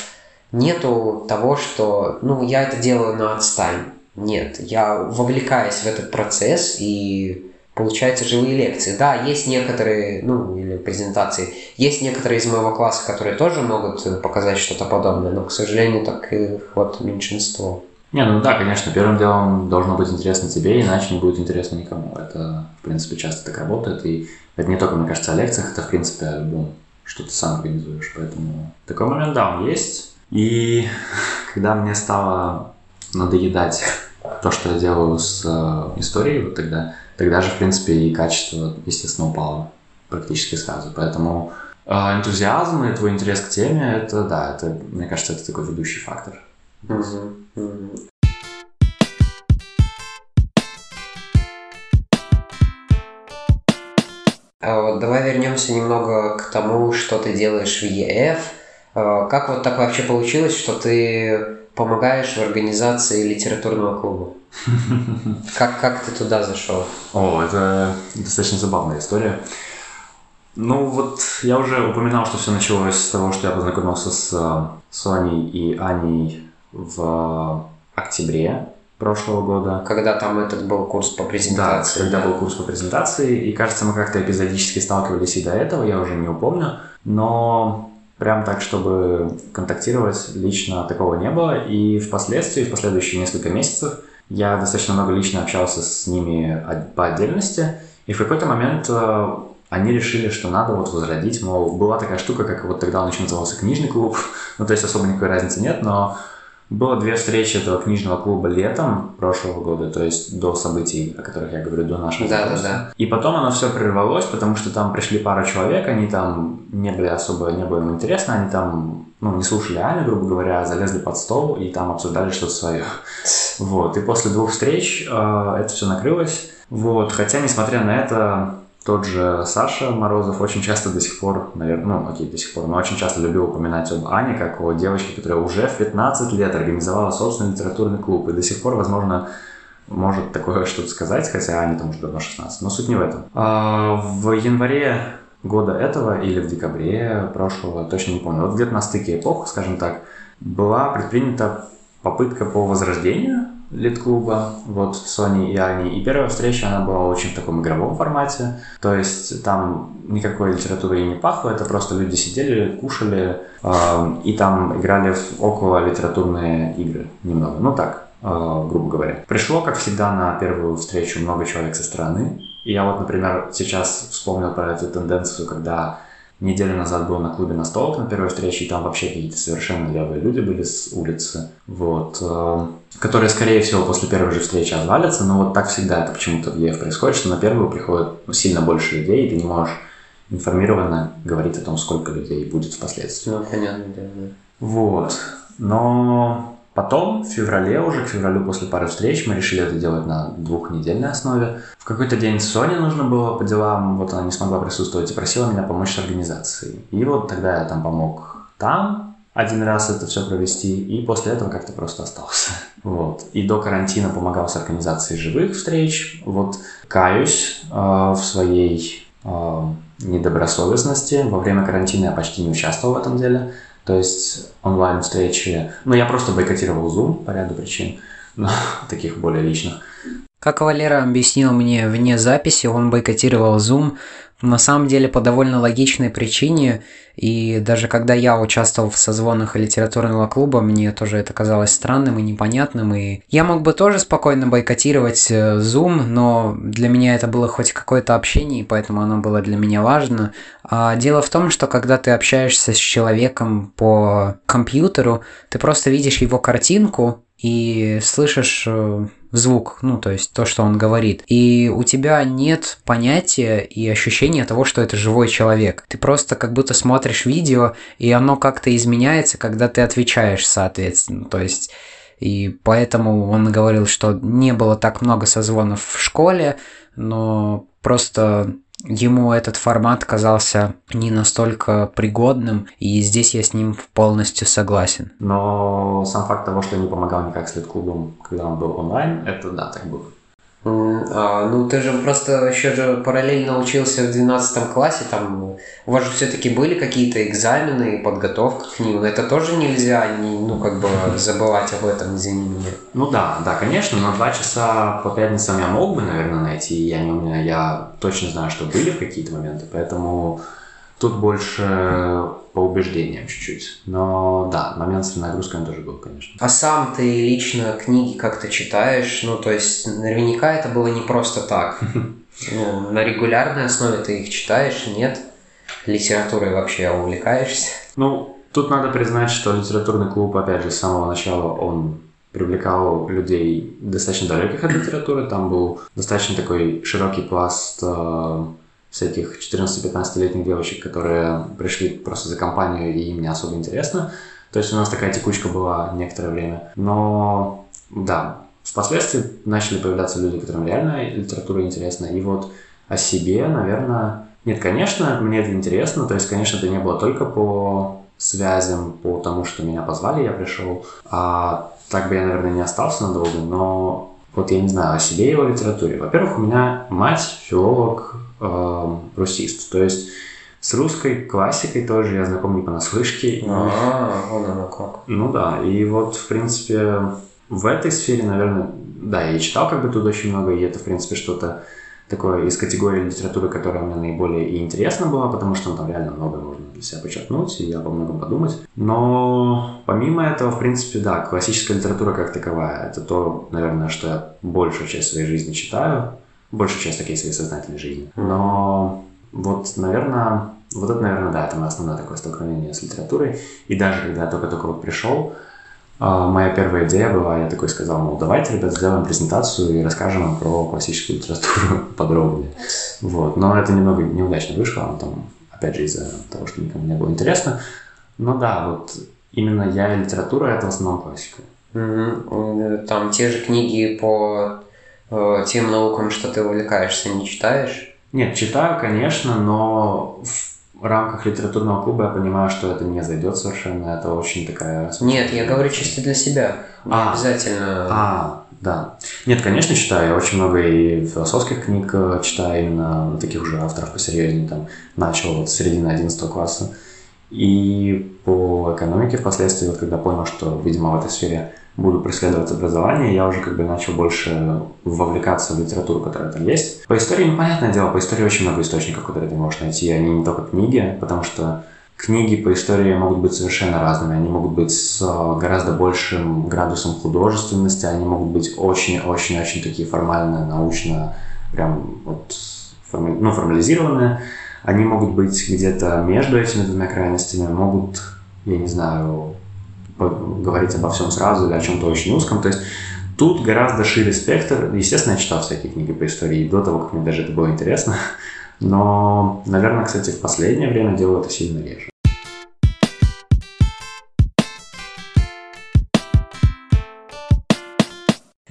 нету того, что, ну, я это делаю на отстань. Нет, я вовлекаюсь в этот процесс и получается, живые лекции. Да, есть некоторые, ну, или презентации, есть некоторые из моего класса, которые тоже могут показать что-то подобное, но, к сожалению, так их вот меньшинство. Не, ну да, конечно, первым делом должно быть интересно тебе, иначе не будет интересно никому. Это, в принципе, часто так работает, и это не только, мне кажется, о лекциях, это, в принципе, о любом, что ты сам организуешь, поэтому такой момент, да, он есть. И когда мне стало надоедать то, что я делаю с э, историей, вот тогда тогда же, в принципе, и качество, естественно, упало практически сразу. Поэтому э, энтузиазм и твой интерес к теме, это, да, это, мне кажется, это такой ведущий фактор. А вот давай вернемся немного к тому, что ты делаешь в ЕФ. А, как вот так вообще получилось, что ты помогаешь в организации литературного клуба? Как, как ты туда зашел? О, это достаточно забавная история. Ну вот я уже упоминал, что все началось с того, что я познакомился с Соней и Аней в октябре прошлого года. Когда там этот был курс по презентации. Да, когда был курс по презентации, и кажется, мы как-то эпизодически сталкивались и до этого, я уже не упомню, но прям так, чтобы контактировать лично такого не было, и впоследствии, в последующие несколько месяцев, я достаточно много лично общался с ними по отдельности, и в какой-то момент э, они решили, что надо вот возродить, мол, была такая штука, как вот тогда он еще назывался книжный клуб, ну то есть особо никакой разницы нет, но было две встречи этого книжного клуба летом прошлого года, то есть до событий, о которых я говорю, до нашего Да, да, да. И потом оно все прервалось, потому что там пришли пара человек, они там не были особо, не было им интересно, они там, ну, не слушали Аню, грубо говоря, залезли под стол и там обсуждали что-то свое. Вот, и после двух встреч э, это все накрылось. Вот, хотя, несмотря на это, тот же Саша Морозов очень часто до сих пор, наверное, ну, окей, до сих пор, но очень часто любил упоминать об Ане, как о девочке, которая уже в 15 лет организовала собственный литературный клуб, и до сих пор, возможно, может такое что-то сказать, хотя Ане там уже давно 16, но суть не в этом. А в январе года этого или в декабре прошлого, точно не помню, вот где-то на стыке эпох, скажем так, была предпринята попытка по возрождению лид-клуба, вот Сони и Ани. И первая встреча, она была очень в таком игровом формате. То есть там никакой литературы и не пахло, это просто люди сидели, кушали э, и там играли в около литературные игры немного. Ну так, э, грубо говоря. Пришло, как всегда, на первую встречу много человек со стороны. И я вот, например, сейчас вспомнил про эту тенденцию, когда неделю назад был на клубе на столок на первой встрече, и там вообще какие-то совершенно левые люди были с улицы, вот, э, которые, скорее всего, после первой же встречи отвалятся, но вот так всегда это почему-то в ЕФ происходит, что на первую приходит сильно больше людей, и ты не можешь информированно говорить о том, сколько людей будет впоследствии. Ну, понятно, да, да. Вот. Но Потом, в феврале уже, к февралю после пары встреч, мы решили это делать на двухнедельной основе. В какой-то день Соне нужно было по делам, вот она не смогла присутствовать и просила меня помочь с организацией. И вот тогда я там помог там, один раз это все провести, и после этого как-то просто остался. Вот. И до карантина помогал с организацией живых встреч. Вот каюсь э, в своей э, недобросовестности. Во время карантина я почти не участвовал в этом деле. То есть онлайн-встречи. Ну, я просто бойкотировал Zoom по ряду причин, но таких более личных. Как Валера объяснил мне вне записи, он бойкотировал Zoom на самом деле по довольно логичной причине, и даже когда я участвовал в созвонах литературного клуба, мне тоже это казалось странным и непонятным, и я мог бы тоже спокойно бойкотировать э, Zoom, но для меня это было хоть какое-то общение, и поэтому оно было для меня важно. А дело в том, что когда ты общаешься с человеком по компьютеру, ты просто видишь его картинку, и слышишь э, звук, ну, то есть то, что он говорит. И у тебя нет понятия и ощущения того, что это живой человек. Ты просто как будто смотришь видео, и оно как-то изменяется, когда ты отвечаешь, соответственно. То есть и поэтому он говорил, что не было так много созвонов в школе, но просто ему этот формат казался не настолько пригодным, и здесь я с ним полностью согласен. Но сам факт того, что не помогал никак с клубом, когда он был онлайн, это да, так было. А, ну, ты же просто еще же параллельно учился в 12 классе, там у вас же все-таки были какие-то экзамены, подготовка к ним. Это тоже нельзя, не, ну, как бы забывать об этом, извини меня. Ну да, да, конечно, но два часа по пятницам я мог бы, наверное, найти. Я не я точно знаю, что были в какие-то моменты, поэтому Тут больше по убеждениям чуть-чуть. Но да, момент с нагрузками тоже был, конечно. А сам ты лично книги как-то читаешь? Ну, то есть наверняка это было не просто так. Ну, на регулярной основе ты их читаешь, нет? Литературой вообще увлекаешься? Ну, тут надо признать, что литературный клуб, опять же, с самого начала он привлекал людей достаточно далеких от литературы. Там был достаточно такой широкий пласт э, всяких 14-15-летних девочек, которые пришли просто за компанию, и им не особо интересно. То есть у нас такая текучка была некоторое время. Но да, впоследствии начали появляться люди, которым реально литература интересна. И вот о себе, наверное... Нет, конечно, мне это интересно. То есть, конечно, это не было только по связям, по тому, что меня позвали, я пришел. А так бы я, наверное, не остался надолго, но вот я не знаю о себе и о литературе. Во-первых, у меня мать филолог, э, русист. То есть с русской классикой тоже я знаком не понаслышке. А, вон оно как. Ну да, и вот, в принципе, в этой сфере, наверное, да, я читал как бы тут очень много, и это, в принципе, что-то такое из категории литературы, которая мне наиболее и интересна была, потому что ну, там реально много можно для себя подчеркнуть, и я во многом подумать. Но помимо этого, в принципе, да, классическая литература как таковая, это то, наверное, что я большую часть своей жизни читаю, большую часть такой своей сознательной жизни. Но вот, наверное, вот это, наверное, да, это основное такое столкновение с литературой. И даже когда я только-только вот пришел, а, моя первая идея была, я такой сказал, мол, давайте, ребят, сделаем презентацию и расскажем про классическую литературу подробнее. Вот. Но это немного неудачно вышло, там, опять же, из-за того, что никому не было интересно. Но да, вот именно я и литература — это в основном классика. Угу. Там те же книги по тем наукам, что ты увлекаешься, не читаешь? Нет, читаю, конечно, но в в рамках литературного клуба я понимаю, что это не зайдет совершенно, это очень такая... Нет, я говорю чисто для себя, не а, обязательно... А, да. Нет, конечно, читаю, я очень много и философских книг э, читаю, именно таких уже авторов посерьезнее, там, начал вот с середины 11 класса. И по экономике впоследствии, вот когда понял, что, видимо, в этой сфере буду преследовать образование, я уже как бы начал больше вовлекаться в литературу, которая там есть. По истории, ну, понятное дело, по истории очень много источников, которые ты можешь найти, они не только книги, потому что книги по истории могут быть совершенно разными, они могут быть с э, гораздо большим градусом художественности, они могут быть очень-очень-очень такие формально, научно, прям вот форми... ну, формализированные, они могут быть где-то между этими двумя крайностями, могут, я не знаю, говорить обо всем сразу или о чем-то очень узком. То есть тут гораздо шире спектр. Естественно, я читал всякие книги по истории до того, как мне даже это было интересно. Но, наверное, кстати, в последнее время делаю это сильно реже.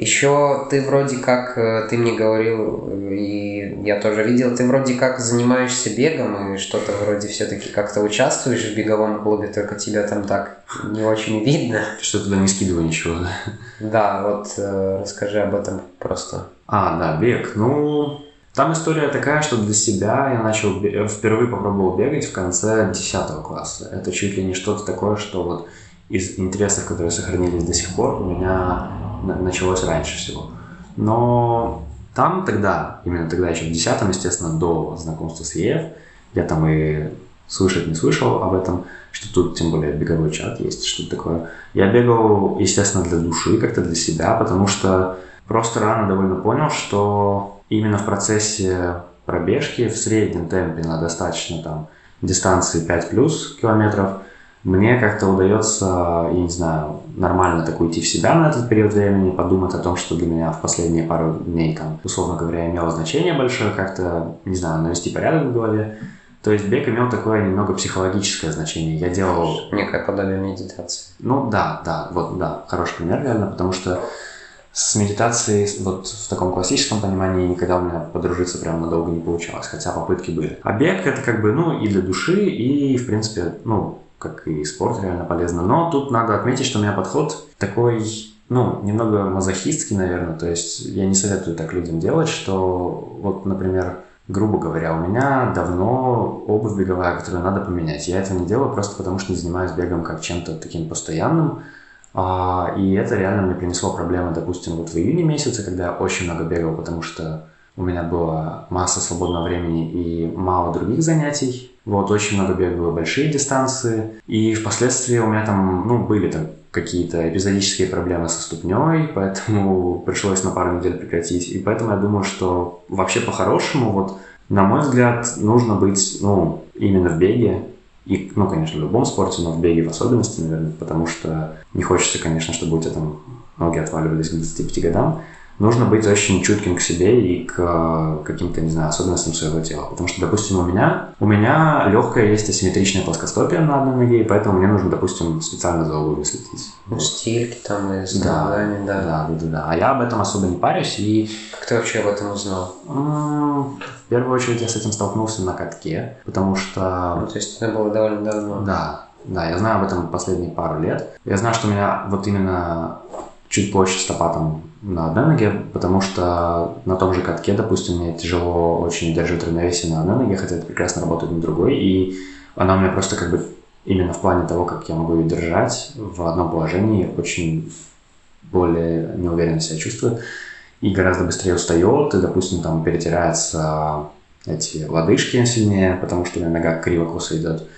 Еще ты вроде как, э, ты мне говорил, и я тоже видел, ты вроде как занимаешься бегом и что-то вроде все-таки как-то участвуешь в беговом клубе, только тебя там так не очень видно. Что туда не скидываю ничего, да? Да, вот э, расскажи об этом просто. А, да, бег. Ну, там история такая, что для себя я начал, впервые попробовал бегать в конце 10 класса. Это чуть ли не что-то такое, что вот из интересов, которые сохранились до сих пор, у меня началось раньше всего. Но там тогда, именно тогда еще в 10 естественно, до знакомства с ЕФ, я там и слышать не слышал об этом, что тут тем более беговой чат есть, что-то такое. Я бегал, естественно, для души, как-то для себя, потому что просто рано довольно понял, что именно в процессе пробежки в среднем темпе на достаточно там дистанции 5 плюс километров – мне как-то удается, я не знаю, нормально так уйти в себя на этот период времени, подумать о том, что для меня в последние пару дней, там, условно говоря, имело значение большое, как-то, не знаю, навести порядок в голове. То есть бег имел такое немного психологическое значение. Я делал... Некое подобие медитации. Ну да, да, вот, да, хороший пример, реально, потому что с медитацией вот в таком классическом понимании никогда у меня подружиться прям надолго не получалось, хотя попытки были. А бег это как бы, ну, и для души, и, в принципе, ну, как и спорт реально полезно. Но тут надо отметить, что у меня подход такой, ну, немного мазохистский, наверное. То есть я не советую так людям делать, что вот, например, грубо говоря, у меня давно обувь беговая, которую надо поменять. Я этого не делаю просто потому, что не занимаюсь бегом как чем-то таким постоянным. А, и это реально мне принесло проблемы, допустим, вот в июне месяце, когда я очень много бегал, потому что у меня была масса свободного времени и мало других занятий. Вот, очень много бегал большие дистанции. И впоследствии у меня там, ну, были там какие-то эпизодические проблемы со ступней, поэтому пришлось на пару недель прекратить. И поэтому я думаю, что вообще по-хорошему, вот, на мой взгляд, нужно быть, ну, именно в беге, и, ну, конечно, в любом спорте, но в беге в особенности, наверное, потому что не хочется, конечно, чтобы у тебя там ноги отваливались к 25 годам нужно быть очень чутким к себе и к э, каким-то, не знаю, особенностям своего тела. Потому что, допустим, у меня, у меня легкая есть асимметричная плоскостопие на одной ноге, и поэтому мне нужно, допустим, специально за обувью следить. Ну, вот. Стильки там и да, да, да, да, да, да. А я об этом особо не парюсь и... Как ты вообще об этом узнал? В первую очередь я с этим столкнулся на катке, потому что... Ну, то есть это было довольно давно. Да, да, я знаю об этом последние пару лет. Я знаю, что у меня вот именно чуть площадь стопа там на одной ноге, потому что на том же катке, допустим, мне тяжело очень держать равновесие на одной ноге, хотя это прекрасно работает на другой, и она у меня просто как бы именно в плане того, как я могу ее держать в одном положении, очень более неуверенно себя чувствует и гораздо быстрее устает, и, допустим, там перетираются эти лодыжки сильнее, потому что у меня нога криво косо идет,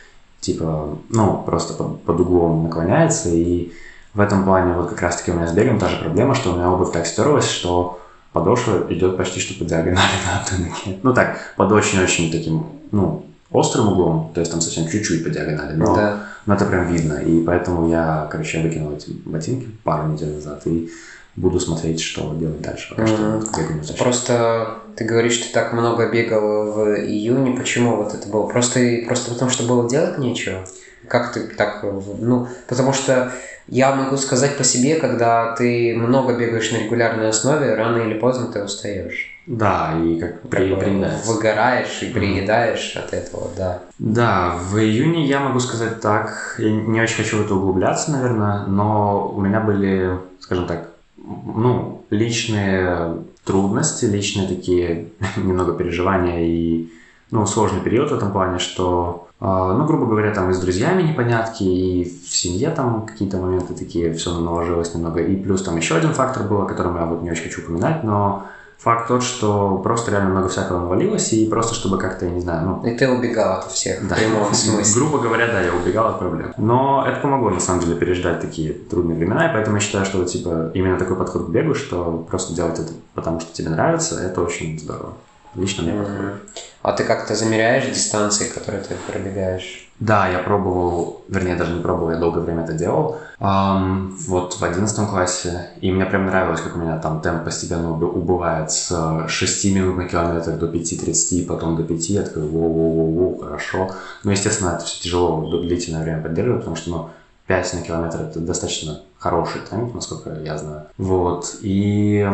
типа, ну, просто под, под углом наклоняется, и в этом плане вот как раз-таки у меня с бегом та же проблема, что у меня обувь так стерлась, что подошва идет почти что по диагонали на одной ноге. Ну так, под очень-очень таким, ну, острым углом, то есть там совсем чуть-чуть по диагонали, но, да. но это прям видно. И поэтому я, короче, выкинул эти ботинки пару недель назад и буду смотреть, что делать дальше. Пока mm-hmm. что Просто ты говоришь, что ты так много бегал в июне. Почему вот это было? Просто, просто потому, что было делать нечего? Как ты так... Ну, потому что я могу сказать по себе, когда ты много бегаешь на регулярной основе, рано или поздно ты устаешь. Да, и как, при, как приедается. Выгораешь и приедаешь mm-hmm. от этого, да. Да, в июне я могу сказать так, я не очень хочу в это углубляться, наверное, но у меня были, скажем так, ну, личные трудности, личные такие немного переживания и ну, сложный период в этом плане, что, ну, грубо говоря, там и с друзьями непонятки, и в семье там какие-то моменты такие, все наложилось немного. И плюс там еще один фактор был, о котором я вот не очень хочу упоминать, но Факт тот, что просто реально много всякого навалилось, и просто чтобы как-то, я не знаю, ну... И ты убегал от всех, да. в прямом смысле. Грубо говоря, да, я убегал от проблем. Но это помогло, на самом деле, переждать такие трудные времена, и поэтому я считаю, что, типа, именно такой подход к бегу, что просто делать это потому, что тебе нравится, это очень здорово. Лично мне подходит. А ты как-то замеряешь дистанции, которые ты пробегаешь? Да, я пробовал, вернее, даже не пробовал, я долгое время это делал. Um, вот в одиннадцатом классе. И мне прям нравилось, как у меня там темп постепенно убывает с 6 минут на километр до 5.30, потом до 5. Я такой, воу-воу-воу, хорошо. Но, естественно, это все тяжело длительное время поддерживать, потому что, ну, 5 на километр это достаточно хороший темп, насколько я знаю. Вот. И,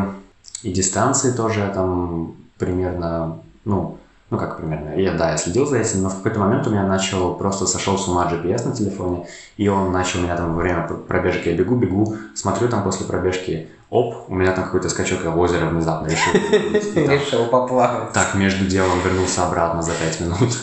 и дистанции тоже я там примерно, ну, ну как примерно, я, да, я следил за этим, но в какой-то момент у меня начал, просто сошел с ума GPS на телефоне, и он начал меня там во время пробежки, я бегу, бегу, смотрю там после пробежки, оп, у меня там какой-то скачок, я в озеро внезапно решил. Решил поплавать. Так, между делом вернулся обратно за 5 минут.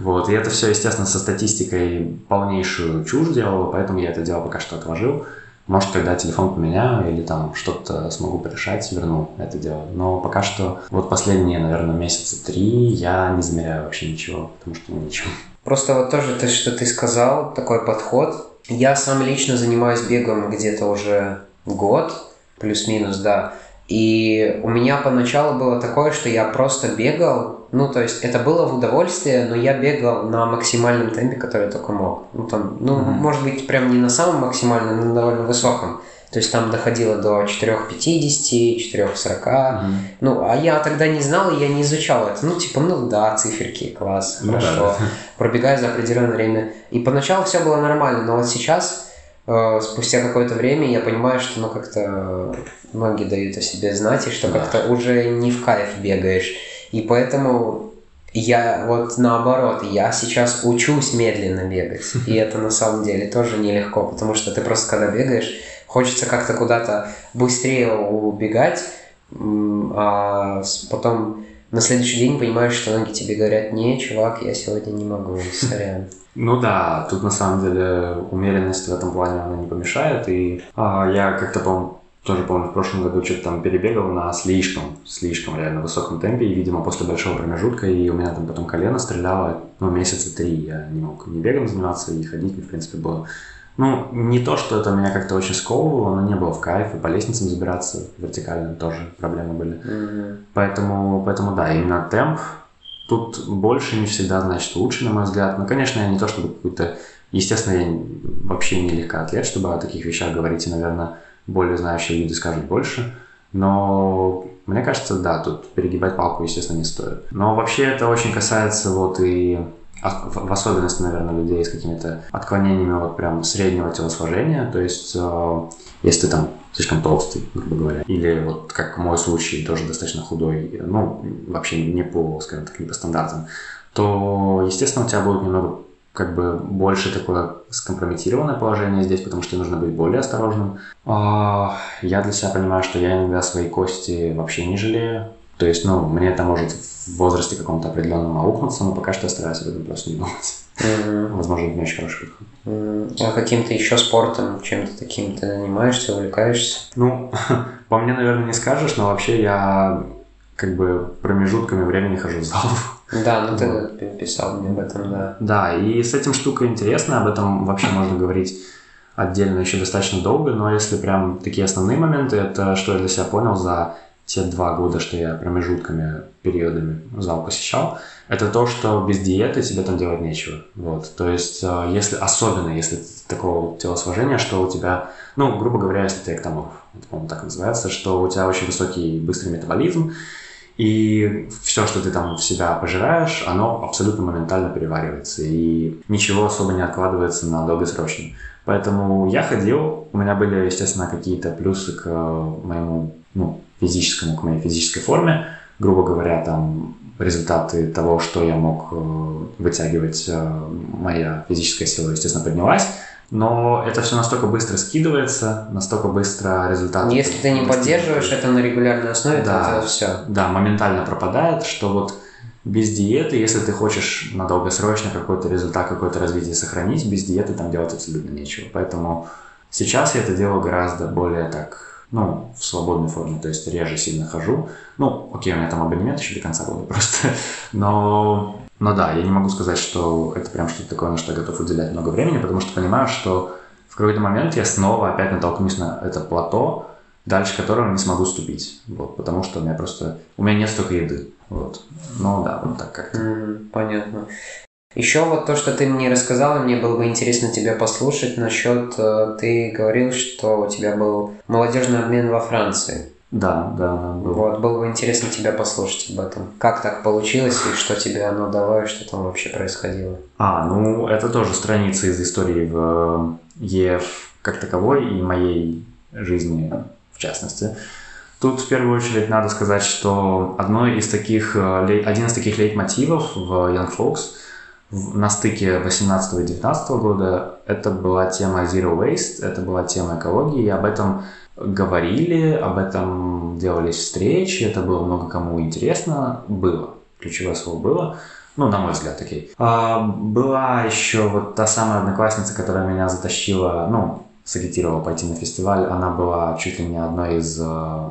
Вот, и это все, естественно, со статистикой полнейшую чушь делало, поэтому я это дело пока что отложил. Может, когда телефон поменяю или там что-то смогу порешать, верну это дело. Но пока что вот последние, наверное, месяца три я не замеряю вообще ничего, потому что ничего. Просто вот тоже то, что ты сказал, такой подход. Я сам лично занимаюсь бегом где-то уже год, плюс-минус, да. И у меня поначалу было такое, что я просто бегал, ну, то есть это было в удовольствие, но я бегал на максимальном темпе, который я только мог. Ну, там, ну, mm-hmm. может быть, прям не на самом максимальном, но на довольно высоком. То есть там доходило до 4,50, 4,40. Mm-hmm. Ну, а я тогда не знал, и я не изучал это. Ну, типа, ну да, циферки, класс, ну, хорошо. Да. Пробегаю за определенное время. И поначалу все было нормально, но вот сейчас, э, спустя какое-то время, я понимаю, что, ну, как-то ноги дают о себе знать, и что да. как-то уже не в кайф бегаешь. И поэтому я вот наоборот, я сейчас учусь медленно бегать. И это на самом деле тоже нелегко, потому что ты просто когда бегаешь, хочется как-то куда-то быстрее убегать, а потом на следующий день понимаешь, что ноги тебе говорят, не, чувак, я сегодня не могу, сорян. Ну да, тут на самом деле умеренность в этом плане она не помешает. И а, я как-то, по тоже, помню, в прошлом году что-то там перебегал на слишком, слишком реально высоком темпе, и, видимо, после большого промежутка, и у меня там потом колено стреляло, ну, месяца три я не мог ни бегом заниматься, и ходить, в принципе, было ну, не то, что это меня как-то очень сковывало, но не было в кайф, и по лестницам забираться вертикально тоже проблемы были. Mm-hmm. Поэтому, поэтому, да, именно темп тут больше не всегда значит лучше, на мой взгляд. Ну, конечно, я не то, чтобы какой-то... Естественно, я вообще не легкоатлет, чтобы о таких вещах говорить, и, наверное, более знающие люди скажут больше. Но мне кажется, да, тут перегибать палку, естественно, не стоит. Но вообще это очень касается вот и в особенности, наверное, людей с какими-то отклонениями вот прям среднего телосложения. То есть, э, если ты там слишком толстый, грубо говоря, или вот как мой случай, тоже достаточно худой, ну, вообще не по, скажем так, не по стандартам, то, естественно, у тебя будет немного как бы больше такое скомпрометированное положение здесь, потому что нужно быть более осторожным. А, я для себя понимаю, что я иногда свои кости вообще не жалею. То есть, ну, мне это может в возрасте каком-то определенном аукнуться, но пока что я стараюсь об этом просто не думать. Mm-hmm. Возможно, это не очень хороший подход. Mm-hmm. А каким-то еще спортом, чем-то таким ты занимаешься, увлекаешься? Ну, по мне, наверное, не скажешь, но вообще я как бы промежутками времени хожу в зал. Да, ну ты вот. писал мне об этом, да. Да, и с этим штука интересная, об этом вообще можно говорить отдельно еще достаточно долго, но если прям такие основные моменты, это что я для себя понял за те два года, что я промежутками, периодами зал посещал, это то, что без диеты тебе там делать нечего. Вот. То есть, э, если, особенно если такого телосложения, что у тебя, ну, грубо говоря, если ты эктоморф, это, по-моему, так называется, что у тебя очень высокий быстрый метаболизм, и все, что ты там в себя пожираешь, оно абсолютно моментально переваривается, и ничего особо не откладывается на долгосрочно. Поэтому я ходил, у меня были, естественно, какие-то плюсы к моему ну, физическому, к моей физической форме. Грубо говоря, там результаты того, что я мог э, вытягивать, э, моя физическая сила, естественно, поднялась. Но это все настолько быстро скидывается, настолько быстро результаты... Если ты не поддерживаешь это на регулярной основе, да, то это все. Да, моментально пропадает, что вот без диеты, если ты хочешь на долгосрочно какой-то результат, какое-то развитие сохранить, без диеты там делать абсолютно нечего. Поэтому сейчас я это делаю гораздо более так, ну, в свободной форме, то есть реже сильно хожу. Ну, окей, у меня там абонемент еще до конца года просто, но, но да, я не могу сказать, что это прям что-то такое, на что я готов уделять много времени, потому что понимаю, что в какой-то момент я снова опять натолкнусь на это плато, дальше которого не смогу ступить, вот, потому что у меня просто, у меня нет столько еды, вот. Ну да, вот так как-то. Mm, понятно. Еще вот то, что ты мне рассказала, мне было бы интересно тебя послушать насчет, э, ты говорил, что у тебя был молодежный обмен во Франции. Да, да, да. Был. Вот, было бы интересно тебя послушать об этом. Как так получилось и что тебе оно дало, и что там вообще происходило? А, ну, это тоже страница из истории в э, ЕФ как таковой и моей жизни в частности. Тут в первую очередь надо сказать, что одной из таких, э, один из таких лейтмотивов в Young Folks на стыке 18 и 19 года это была тема Zero Waste, это была тема экологии, и об этом говорили, об этом делались встречи, это было много кому интересно, было, ключевое слово было, ну, на мой взгляд, окей. А, была еще вот та самая одноклассница, которая меня затащила, ну, сагитировала пойти на фестиваль, она была чуть ли не одной из э,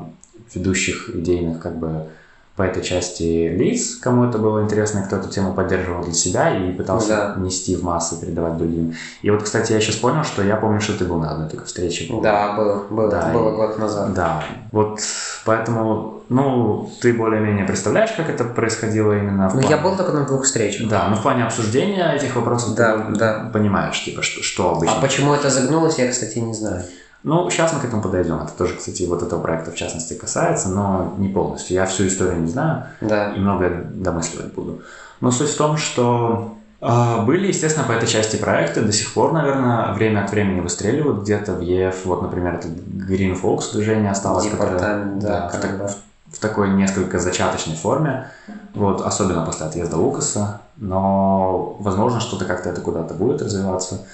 ведущих идейных как бы по этой части лиц, кому это было интересно, кто эту тему поддерживал для себя и пытался да. нести в массы, передавать другим. И вот, кстати, я сейчас понял, что я помню, что ты был на одной такой встрече. Да, был, был, да, было и, год назад. Да, вот поэтому, ну, ты более-менее представляешь, как это происходило именно в Ну, я был только на двух встречах. Да, ну в плане обсуждения этих вопросов да, ты да. понимаешь, типа, что, что обычно. А почему это загнулось, я, кстати, не знаю. Ну, сейчас мы к этому подойдем. Это тоже, кстати, вот этого проекта в частности касается, но не полностью. Я всю историю не знаю да. и многое домысливать буду. Но суть в том, что э, были, естественно, по этой части проекты до сих пор, наверное, время от времени выстреливают где-то в ЕФ. Вот, например, это Green Folks движение осталось, которое да, да, в, так, в, в такой несколько зачаточной форме. Вот, особенно после отъезда Лукаса. Но, возможно, что-то как-то это куда-то будет развиваться.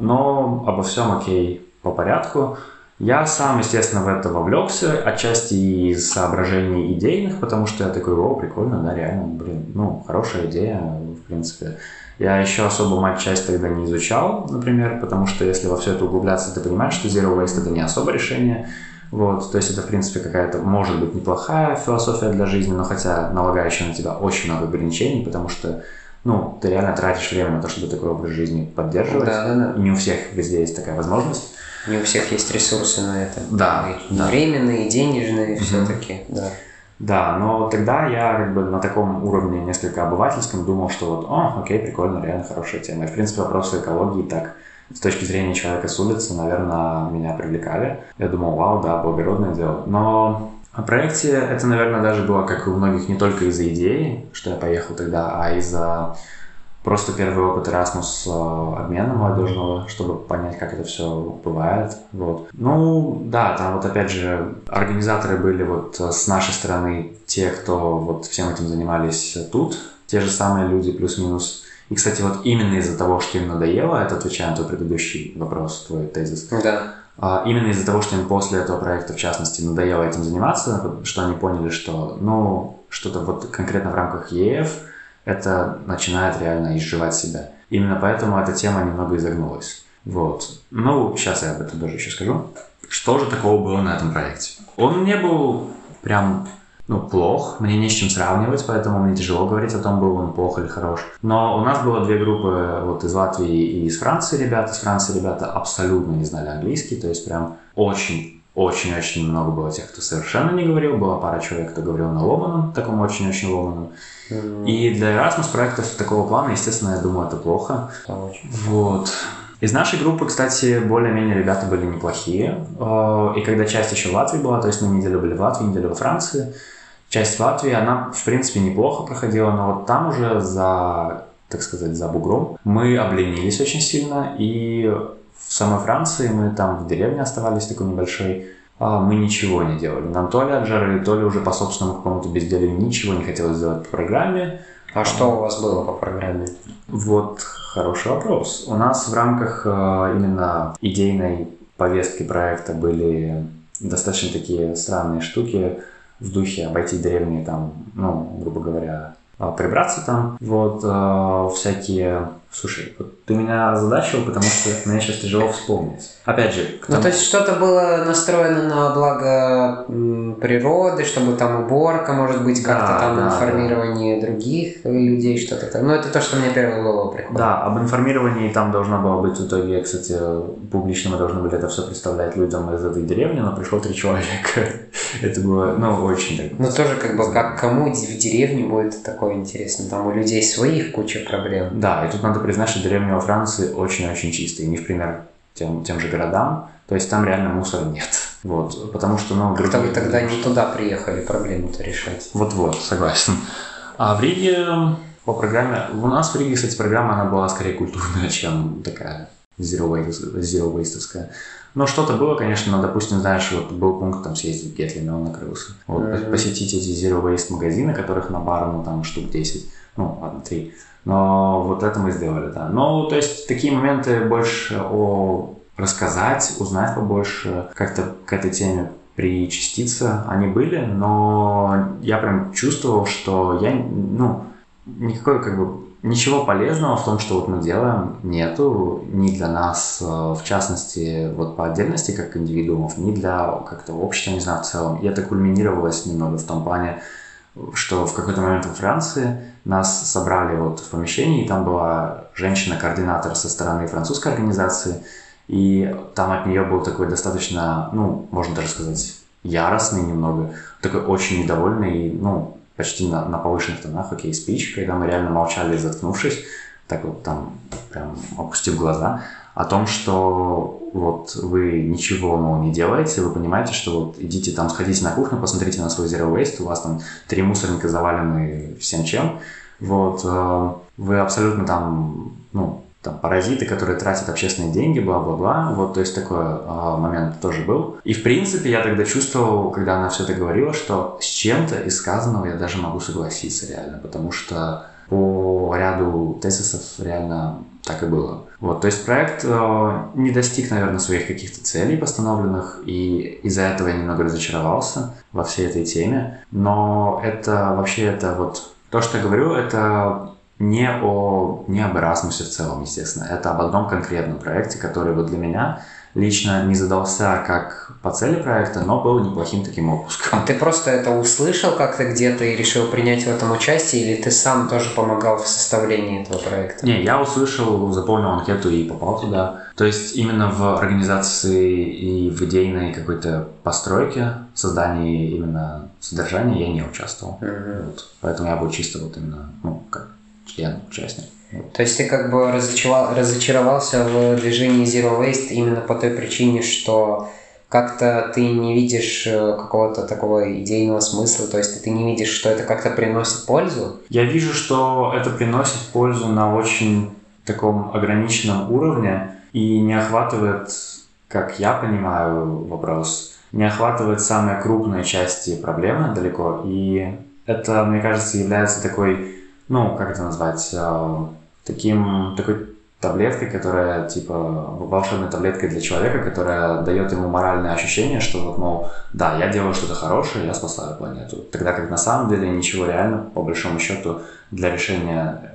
Но обо всем окей по порядку. Я сам, естественно, в это вовлекся, отчасти из соображений идейных, потому что я такой, о, прикольно, да, реально, блин, ну, хорошая идея, в принципе. Я еще особо мать-часть тогда не изучал, например, потому что если во все это углубляться, ты понимаешь, что Zero Waste это не особо решение. Вот, то есть это, в принципе, какая-то, может быть, неплохая философия для жизни, но хотя налагающая на тебя очень много ограничений, потому что ну, ты реально тратишь время на то, чтобы такой образ жизни поддерживать. Да, да, да. И не у всех везде есть такая возможность. Не у всех есть ресурсы на это. Да. И да. временные, и денежные, угу. все-таки, да. Да, но тогда я как бы на таком уровне несколько обывательском думал, что вот, о, окей, прикольно, реально хорошая тема. И, в принципе, вопросы экологии так с точки зрения человека с улицы, наверное, меня привлекали. Я думал, вау, да, благородное дело. Но о проекте это, наверное, даже было, как и у многих, не только из-за идеи, что я поехал тогда, а из-за просто первый опыт Erasmus э, обмена молодежного, чтобы понять, как это все бывает. Вот. Ну, да, там вот опять же организаторы были вот с нашей стороны те, кто вот всем этим занимались тут, те же самые люди плюс-минус. И, кстати, вот именно из-за того, что им надоело, это отвечая на твой предыдущий вопрос, твой тезис. Да. А, именно из-за того, что им после этого проекта, в частности, надоело этим заниматься, что они поняли, что, ну, что-то вот конкретно в рамках ЕФ – это начинает реально изживать себя. Именно поэтому эта тема немного изогнулась. Вот. Ну, сейчас я об этом тоже еще скажу. Что же такого было на этом проекте? Он не был прям ну, плох, мне не с чем сравнивать, поэтому мне тяжело говорить о том, был он плох или хорош. Но у нас было две группы вот из Латвии и из Франции ребята. Из Франции ребята абсолютно не знали английский, то есть прям очень очень-очень много было тех, кто совершенно не говорил. Была пара человек, кто говорил на ломаном, таком очень-очень ломаном. Mm-hmm. И для Erasmus проектов такого плана, естественно, я думаю, это плохо. Очень. Вот. Из нашей группы, кстати, более-менее ребята были неплохие. Э, и когда часть еще в Латвии была, то есть мы неделю были в Латвии, неделю во Франции, часть в Латвии, она, в принципе, неплохо проходила, но вот там уже за, так сказать, за бугром мы обленились очень сильно, и в самой Франции мы там в деревне оставались такой небольшой, а мы ничего не делали. Нам то ли от жары, то ли уже по собственному какому-то безделью ничего не хотелось сделать по программе. А что у вас было по программе? Вот хороший вопрос. У нас в рамках э, именно идейной повестки проекта были достаточно такие странные штуки в духе обойти деревни там, ну, грубо говоря, а, прибраться там, вот, э, всякие Слушай, вот ты меня озадачил, потому что мне сейчас тяжело вспомнить. Опять же, к тому... Ну, то есть что-то было настроено на благо природы, чтобы там уборка, может быть, как-то да, там да, информирование да. других людей, что-то там. Ну, это то, что мне первое в голову приходит. Да, об информировании там должно было быть в итоге, кстати, публично мы должны были это все представлять людям из этой деревни, но пришло три человека. это было, ну, очень так. Ну, тоже как бы, как кому в деревне будет такое интересно. Там у людей своих куча проблем. Да, и тут надо признать, что деревня во Франции очень-очень чистая, не в пример тем, тем же городам, то есть там реально мусора нет. Вот, потому что, ну... Как-то вы тогда не туда приехали проблему-то решать. Вот-вот, согласен. А в Риге по программе... У нас в Риге, кстати, программа, она была скорее культурная, чем такая waste Но что-то было, конечно, но, допустим, знаешь, вот был пункт там съездить в Гетлин, он накрылся. Вот, mm-hmm. посетить эти zero waste магазины, которых на бар, ну, там штук 10, ну, ладно, 3 но вот это мы сделали, да. Ну, то есть такие моменты больше о рассказать, узнать побольше, как-то к этой теме причаститься, они были, но я прям чувствовал, что я, ну, никакой как бы ничего полезного в том, что вот мы делаем, нету ни для нас, э, в частности, вот по отдельности как индивидуумов, ни для как-то общества, не знаю, в целом. И это кульминировалось немного в том плане, что в какой-то момент во Франции нас собрали вот в помещении, и там была женщина-координатор со стороны французской организации, и там от нее был такой достаточно, ну, можно даже сказать, яростный немного, такой очень недовольный, ну, почти на, на повышенных тонах, окей, спич, когда мы реально молчали, заткнувшись, так вот там прям опустив глаза, о том, что вот вы ничего ну, не делаете, вы понимаете, что вот идите там, сходите на кухню, посмотрите на свой zero waste, у вас там три мусорника завалены всем чем, вот, э, вы абсолютно там, ну, там, паразиты, которые тратят общественные деньги, бла-бла-бла. Вот, то есть такой э, момент тоже был. И, в принципе, я тогда чувствовал, когда она все это говорила, что с чем-то из сказанного я даже могу согласиться реально, потому что по ряду тезисов реально так и было. Вот, то есть проект э, не достиг, наверное, своих каких-то целей постановленных, и из-за этого я немного разочаровался во всей этой теме. Но это вообще это вот то, что я говорю, это не о не об Erasmus в целом, естественно. Это об одном конкретном проекте, который вот для меня лично не задался как по цели проекта, но был неплохим таким отпуском. А ты просто это услышал как-то где-то и решил принять в этом участие, или ты сам тоже помогал в составлении этого проекта? Не, я услышал, заполнил анкету и попал туда. То есть именно в организации и в идейной какой-то постройке, создании именно содержания я не участвовал. Mm-hmm. Вот. Поэтому я был чисто вот именно, ну, как член, участник. То есть ты как бы разочаровал, разочаровался в движении Zero Waste именно по той причине, что как-то ты не видишь э, какого-то такого идейного смысла, то есть ты не видишь, что это как-то приносит пользу? Я вижу, что это приносит пользу на очень таком ограниченном уровне и не охватывает, как я понимаю вопрос, не охватывает самые крупные части проблемы далеко. И это, мне кажется, является такой, ну, как это назвать, э, таким, такой таблеткой, которая типа волшебной таблеткой для человека, которая дает ему моральное ощущение, что вот, мол, да, я делаю что-то хорошее, я спасаю планету. Тогда как на самом деле ничего реально, по большому счету, для решения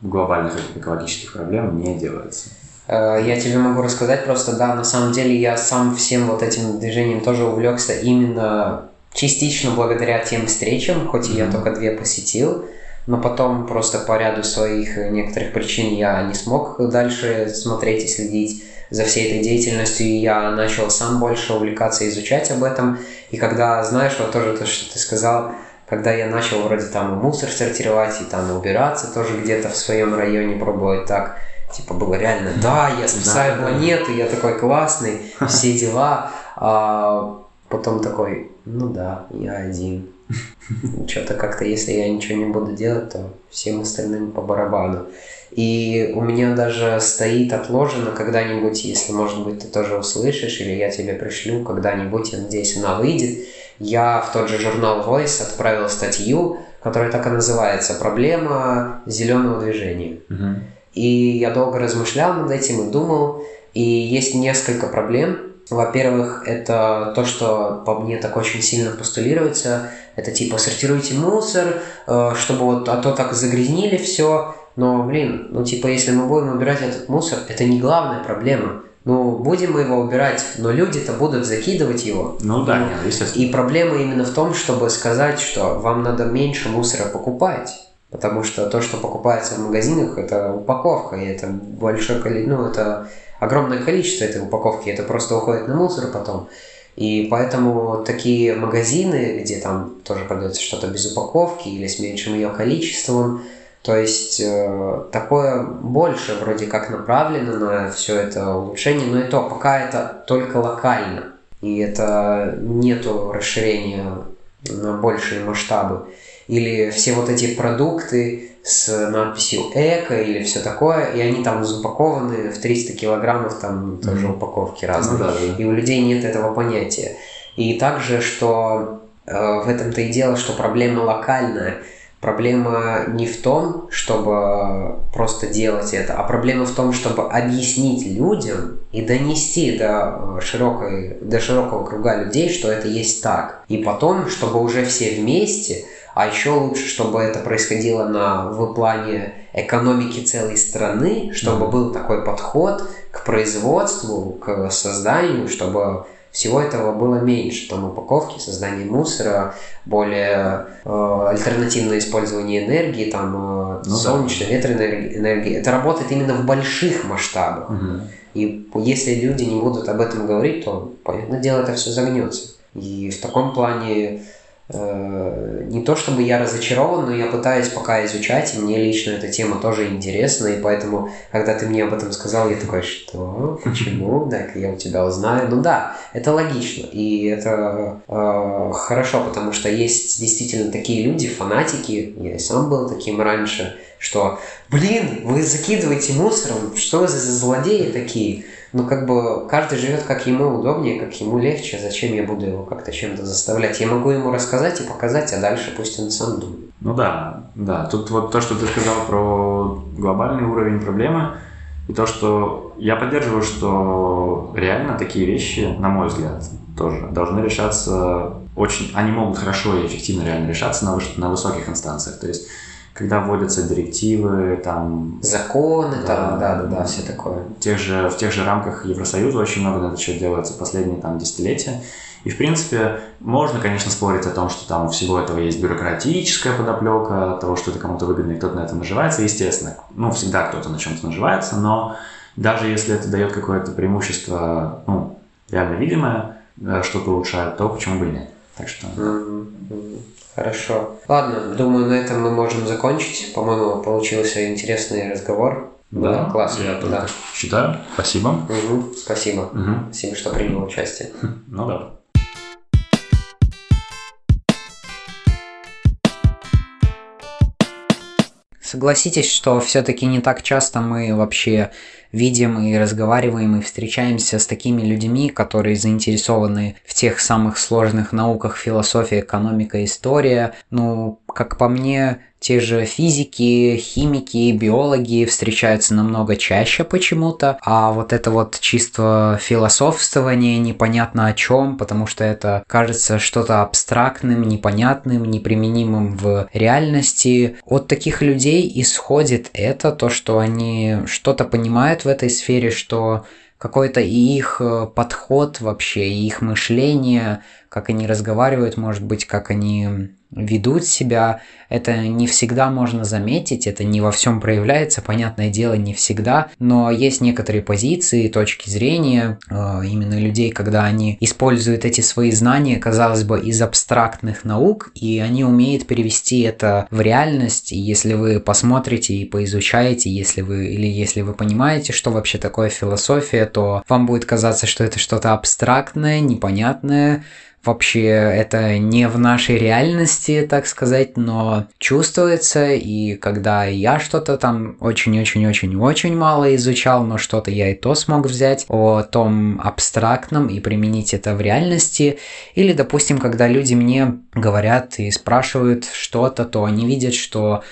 глобальных экологических проблем не делается. Э, я тебе могу рассказать просто, да, на самом деле я сам всем вот этим движением тоже увлекся именно частично благодаря тем встречам, хоть и mm-hmm. я только две посетил, но потом просто по ряду своих некоторых причин я не смог дальше смотреть и следить за всей этой деятельностью, и я начал сам больше увлекаться, изучать об этом. И когда, знаешь, вот тоже то, что ты сказал, когда я начал вроде там мусор сортировать, и там убираться тоже где-то в своем районе пробовать так, типа было реально, да, я спасаю да, планету, да. я такой классный, все дела. А потом такой, ну да, я один. Что-то как-то, если я ничего не буду делать, то всем остальным по барабану. И у меня даже стоит отложено когда-нибудь, если, может быть, ты тоже услышишь, или я тебе пришлю когда-нибудь, я надеюсь, она выйдет. Я в тот же журнал Voice отправил статью, которая так и называется «Проблема зеленого движения». Угу. И я долго размышлял над этим и думал, и есть несколько проблем. Во-первых, это то, что по мне так очень сильно постулируется. Это типа сортируйте мусор, э, чтобы вот, а то так загрязнили все. Но, блин, ну типа если мы будем убирать этот мусор, это не главная проблема. Ну, будем мы его убирать, но люди-то будут закидывать его. Ну да, нет, естественно. И проблема именно в том, чтобы сказать, что вам надо меньше мусора покупать. Потому что то, что покупается в магазинах, это упаковка, и это большое количество, ну, это огромное количество этой упаковки, это просто уходит на мусор потом. И поэтому такие магазины, где там тоже продается что-то без упаковки или с меньшим ее количеством, то есть э, такое больше вроде как направлено на все это улучшение, но и то пока это только локально. И это нету расширения на большие масштабы. Или все вот эти продукты с надписью «эко» или все такое, и они там запакованы в 300 килограммов, там тоже упаковки разные. Ну, да, да. И у людей нет этого понятия. И также, что э, в этом-то и дело, что проблема локальная – Проблема не в том, чтобы просто делать это, а проблема в том, чтобы объяснить людям и донести до, широкой, до широкого круга людей, что это есть так. И потом, чтобы уже все вместе, а еще лучше, чтобы это происходило на, в плане экономики целой страны, чтобы был такой подход к производству, к созданию, чтобы всего этого было меньше. Там упаковки, создание мусора, более э, альтернативное использование энергии, там э, ну, солнечной, да. ветреной энергии. Это работает именно в больших масштабах. Угу. И если люди не будут об этом говорить, то, понятное дело, это все загнется. И в таком плане не то чтобы я разочарован, но я пытаюсь пока изучать, и мне лично эта тема тоже интересна, и поэтому, когда ты мне об этом сказал, я такой, что? Почему? Так я у тебя узнаю. Ну да, это логично, и это э, хорошо, потому что есть действительно такие люди, фанатики, я и сам был таким раньше, что, блин, вы закидываете мусором, что вы за злодеи такие? Ну, как бы каждый живет как ему удобнее, как ему легче. Зачем я буду его как-то чем-то заставлять? Я могу ему рассказать и показать, а дальше пусть он сам думает. Ну да, да. Тут вот то, что ты сказал про глобальный уровень проблемы, и то, что я поддерживаю, что реально такие вещи, на мой взгляд, тоже должны решаться очень... Они могут хорошо и эффективно реально решаться на, на высоких инстанциях. То есть когда вводятся директивы, там... Законы, да, там, да, да, да, все такое. В тех, же, в тех же рамках Евросоюза очень много над этим делается последние там десятилетия. И, в принципе, можно, конечно, спорить о том, что там у всего этого есть бюрократическая подоплека, того, что это кому-то выгодно, и кто-то на этом наживается. Естественно, ну, всегда кто-то на чем-то наживается, но даже если это дает какое-то преимущество, ну, реально видимое, э, что-то улучшает, то почему бы и нет. Так что... Mm-hmm. Хорошо. Ладно, думаю, на этом мы можем закончить. По-моему, получился интересный разговор. Да, да классно. Я да. считаю. Спасибо. Угу, спасибо. Угу. Спасибо, что принял участие. Ну да. Согласитесь, что все-таки не так часто мы вообще видим и разговариваем и встречаемся с такими людьми, которые заинтересованы в тех самых сложных науках философия, экономика, история. Ну, как по мне, те же физики, химики, биологи встречаются намного чаще почему-то, а вот это вот чисто философствование непонятно о чем, потому что это кажется что-то абстрактным, непонятным, неприменимым в реальности. От таких людей исходит это, то, что они что-то понимают в этой сфере, что какой-то и их э, подход вообще, их мышление, как они разговаривают, может быть, как они ведут себя. Это не всегда можно заметить, это не во всем проявляется, понятное дело, не всегда, но есть некоторые позиции, точки зрения э, именно людей, когда они используют эти свои знания, казалось бы, из абстрактных наук, и они умеют перевести это в реальность, и если вы посмотрите и поизучаете, если вы, или если вы понимаете, что вообще такое философия, то вам будет казаться, что это что-то абстрактное, непонятное, вообще это не в нашей реальности, так сказать, но чувствуется, и когда я что-то там очень-очень-очень-очень мало изучал, но что-то я и то смог взять о том абстрактном и применить это в реальности, или, допустим, когда люди мне говорят и спрашивают что-то, то они видят, что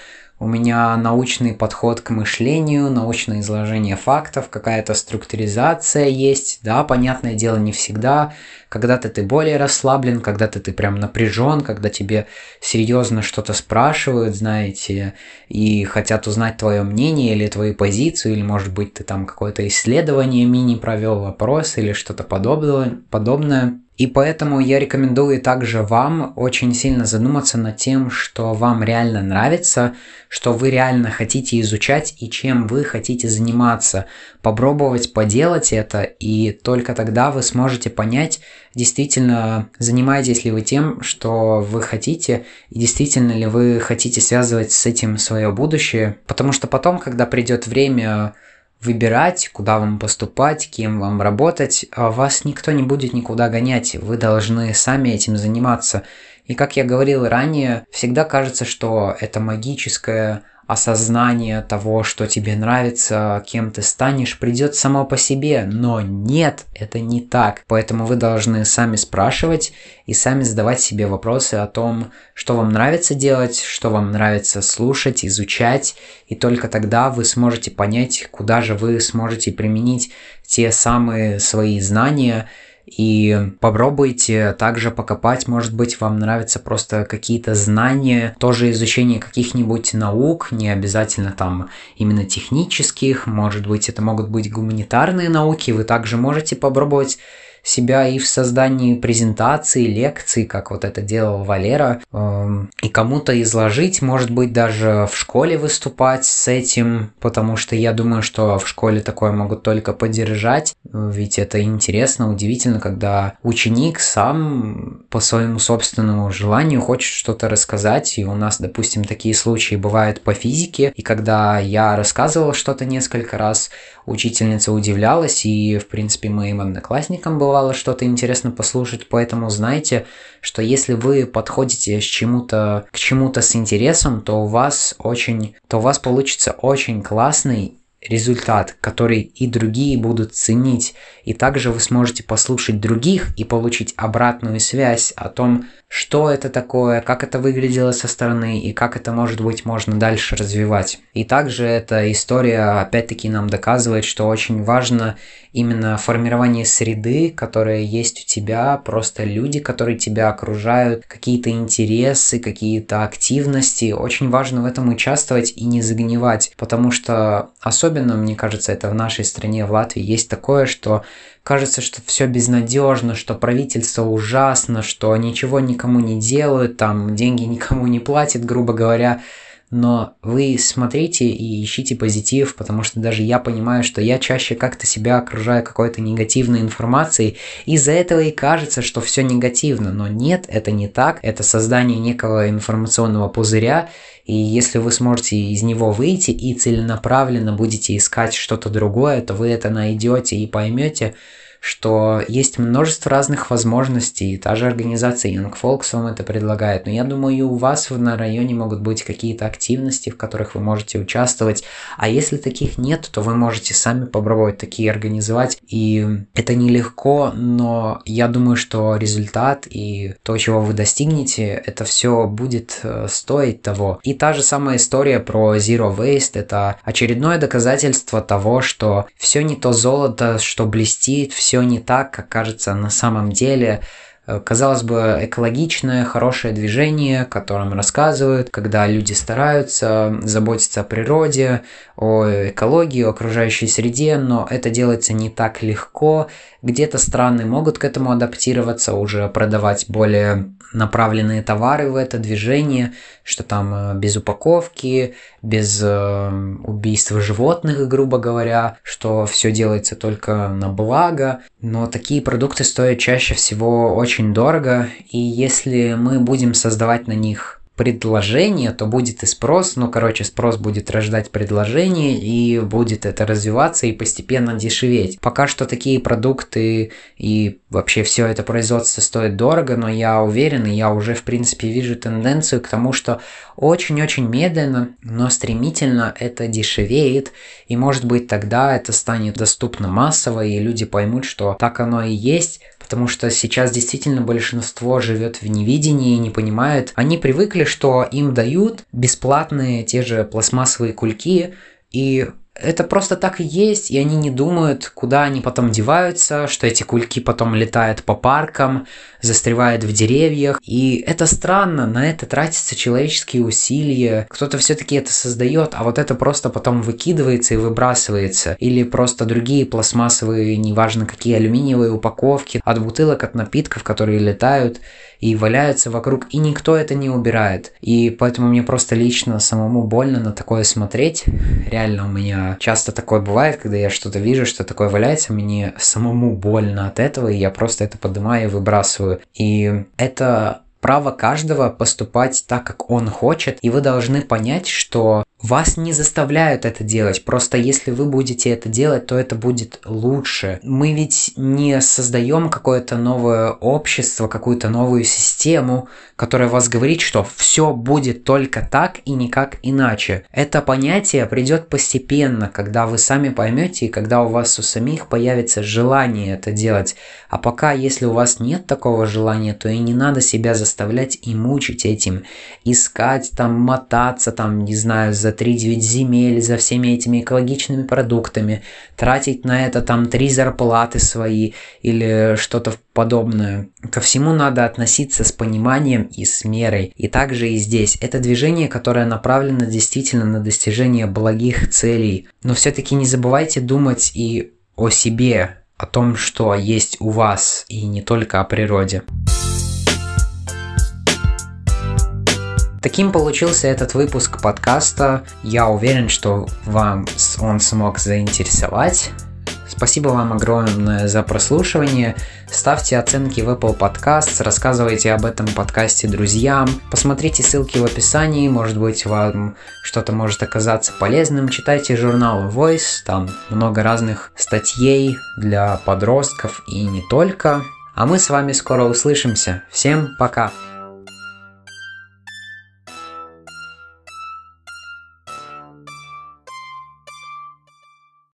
у меня научный подход к мышлению, научное изложение фактов, какая-то структуризация есть. Да, понятное дело, не всегда. Когда-то ты более расслаблен, когда-то ты прям напряжен, когда тебе серьезно что-то спрашивают, знаете, и хотят узнать твое мнение или твою позицию, или, может быть, ты там какое-то исследование мини провел, вопрос или что-то подобное. подобное. И поэтому я рекомендую также вам очень сильно задуматься над тем, что вам реально нравится, что вы реально хотите изучать и чем вы хотите заниматься. Попробовать поделать это, и только тогда вы сможете понять, действительно занимаетесь ли вы тем, что вы хотите, и действительно ли вы хотите связывать с этим свое будущее. Потому что потом, когда придет время выбирать, куда вам поступать, кем вам работать, а вас никто не будет никуда гонять, вы должны сами этим заниматься. И как я говорил ранее, всегда кажется, что это магическое осознание того, что тебе нравится, кем ты станешь, придет само по себе. Но нет, это не так. Поэтому вы должны сами спрашивать и сами задавать себе вопросы о том, что вам нравится делать, что вам нравится слушать, изучать. И только тогда вы сможете понять, куда же вы сможете применить те самые свои знания, и попробуйте также покопать, может быть, вам нравятся просто какие-то знания, тоже изучение каких-нибудь наук, не обязательно там именно технических, может быть, это могут быть гуманитарные науки, вы также можете попробовать себя и в создании презентации, лекций, как вот это делал Валера, эм, и кому-то изложить, может быть, даже в школе выступать с этим, потому что я думаю, что в школе такое могут только поддержать, ведь это интересно, удивительно, когда ученик сам по своему собственному желанию хочет что-то рассказать, и у нас, допустим, такие случаи бывают по физике, и когда я рассказывал что-то несколько раз, учительница удивлялась, и, в принципе, моим одноклассникам бывало что-то интересно послушать, поэтому знайте, что если вы подходите с чему-то, к чему-то с интересом, то у вас очень, то у вас получится очень классный результат, который и другие будут ценить. И также вы сможете послушать других и получить обратную связь о том, что это такое, как это выглядело со стороны и как это, может быть, можно дальше развивать. И также эта история, опять-таки, нам доказывает, что очень важно именно формирование среды, которая есть у тебя, просто люди, которые тебя окружают, какие-то интересы, какие-то активности. Очень важно в этом участвовать и не загнивать, потому что особенно, мне кажется, это в нашей стране, в Латвии, есть такое, что кажется, что все безнадежно, что правительство ужасно, что ничего никому не делают, там деньги никому не платят, грубо говоря но вы смотрите и ищите позитив, потому что даже я понимаю, что я чаще как-то себя окружаю какой-то негативной информацией, из-за этого и кажется, что все негативно, но нет, это не так, это создание некого информационного пузыря, и если вы сможете из него выйти и целенаправленно будете искать что-то другое, то вы это найдете и поймете, что есть множество разных возможностей. Та же организация Young Folks вам это предлагает. Но я думаю, и у вас на районе могут быть какие-то активности, в которых вы можете участвовать. А если таких нет, то вы можете сами попробовать такие организовать. И это нелегко, но я думаю, что результат и то, чего вы достигнете, это все будет э, стоить того. И та же самая история про Zero Waste, это очередное доказательство того, что все не то золото, что блестит, все не так, как кажется на самом деле. Э, казалось бы, экологичное, хорошее движение, о котором рассказывают, когда люди стараются заботиться о природе, о экологии, о окружающей среде, но это делается не так легко. Где-то страны могут к этому адаптироваться, уже продавать более направленные товары в это движение, что там э, без упаковки, без э, убийства животных, грубо говоря, что все делается только на благо. Но такие продукты стоят чаще всего очень дорого, и если мы будем создавать на них предложение, то будет и спрос. Ну, короче, спрос будет рождать предложение, и будет это развиваться и постепенно дешеветь. Пока что такие продукты и вообще все это производство стоит дорого, но я уверен, и я уже, в принципе, вижу тенденцию к тому, что очень-очень медленно, но стремительно это дешевеет, и может быть тогда это станет доступно массово, и люди поймут, что так оно и есть, Потому что сейчас действительно большинство живет в невидении не понимает. Они привыкли, что им дают бесплатные те же пластмассовые кульки, и это просто так и есть, и они не думают, куда они потом деваются, что эти кульки потом летают по паркам, застревают в деревьях. И это странно, на это тратятся человеческие усилия. Кто-то все-таки это создает, а вот это просто потом выкидывается и выбрасывается. Или просто другие пластмассовые, неважно какие алюминиевые упаковки от бутылок, от напитков, которые летают и валяются вокруг, и никто это не убирает. И поэтому мне просто лично самому больно на такое смотреть. Реально у меня часто такое бывает, когда я что-то вижу, что такое валяется, мне самому больно от этого, и я просто это поднимаю и выбрасываю. И это право каждого поступать так, как он хочет, и вы должны понять, что вас не заставляют это делать, просто если вы будете это делать, то это будет лучше. Мы ведь не создаем какое-то новое общество, какую-то новую систему, которая вас говорит, что все будет только так и никак иначе. Это понятие придет постепенно, когда вы сами поймете и когда у вас у самих появится желание это делать. А пока, если у вас нет такого желания, то и не надо себя заставлять и мучить этим. Искать, там, мотаться, там, не знаю, за 3-9 земель за всеми этими экологичными продуктами, тратить на это там три зарплаты свои или что-то подобное. Ко всему надо относиться с пониманием и с мерой. И также и здесь. Это движение, которое направлено действительно на достижение благих целей. Но все-таки не забывайте думать и о себе, о том, что есть у вас, и не только о природе. Таким получился этот выпуск подкаста. Я уверен, что вам он смог заинтересовать. Спасибо вам огромное за прослушивание. Ставьте оценки в Apple Podcasts, рассказывайте об этом подкасте друзьям. Посмотрите ссылки в описании, может быть вам что-то может оказаться полезным. Читайте журнал Voice, там много разных статей для подростков и не только. А мы с вами скоро услышимся. Всем пока!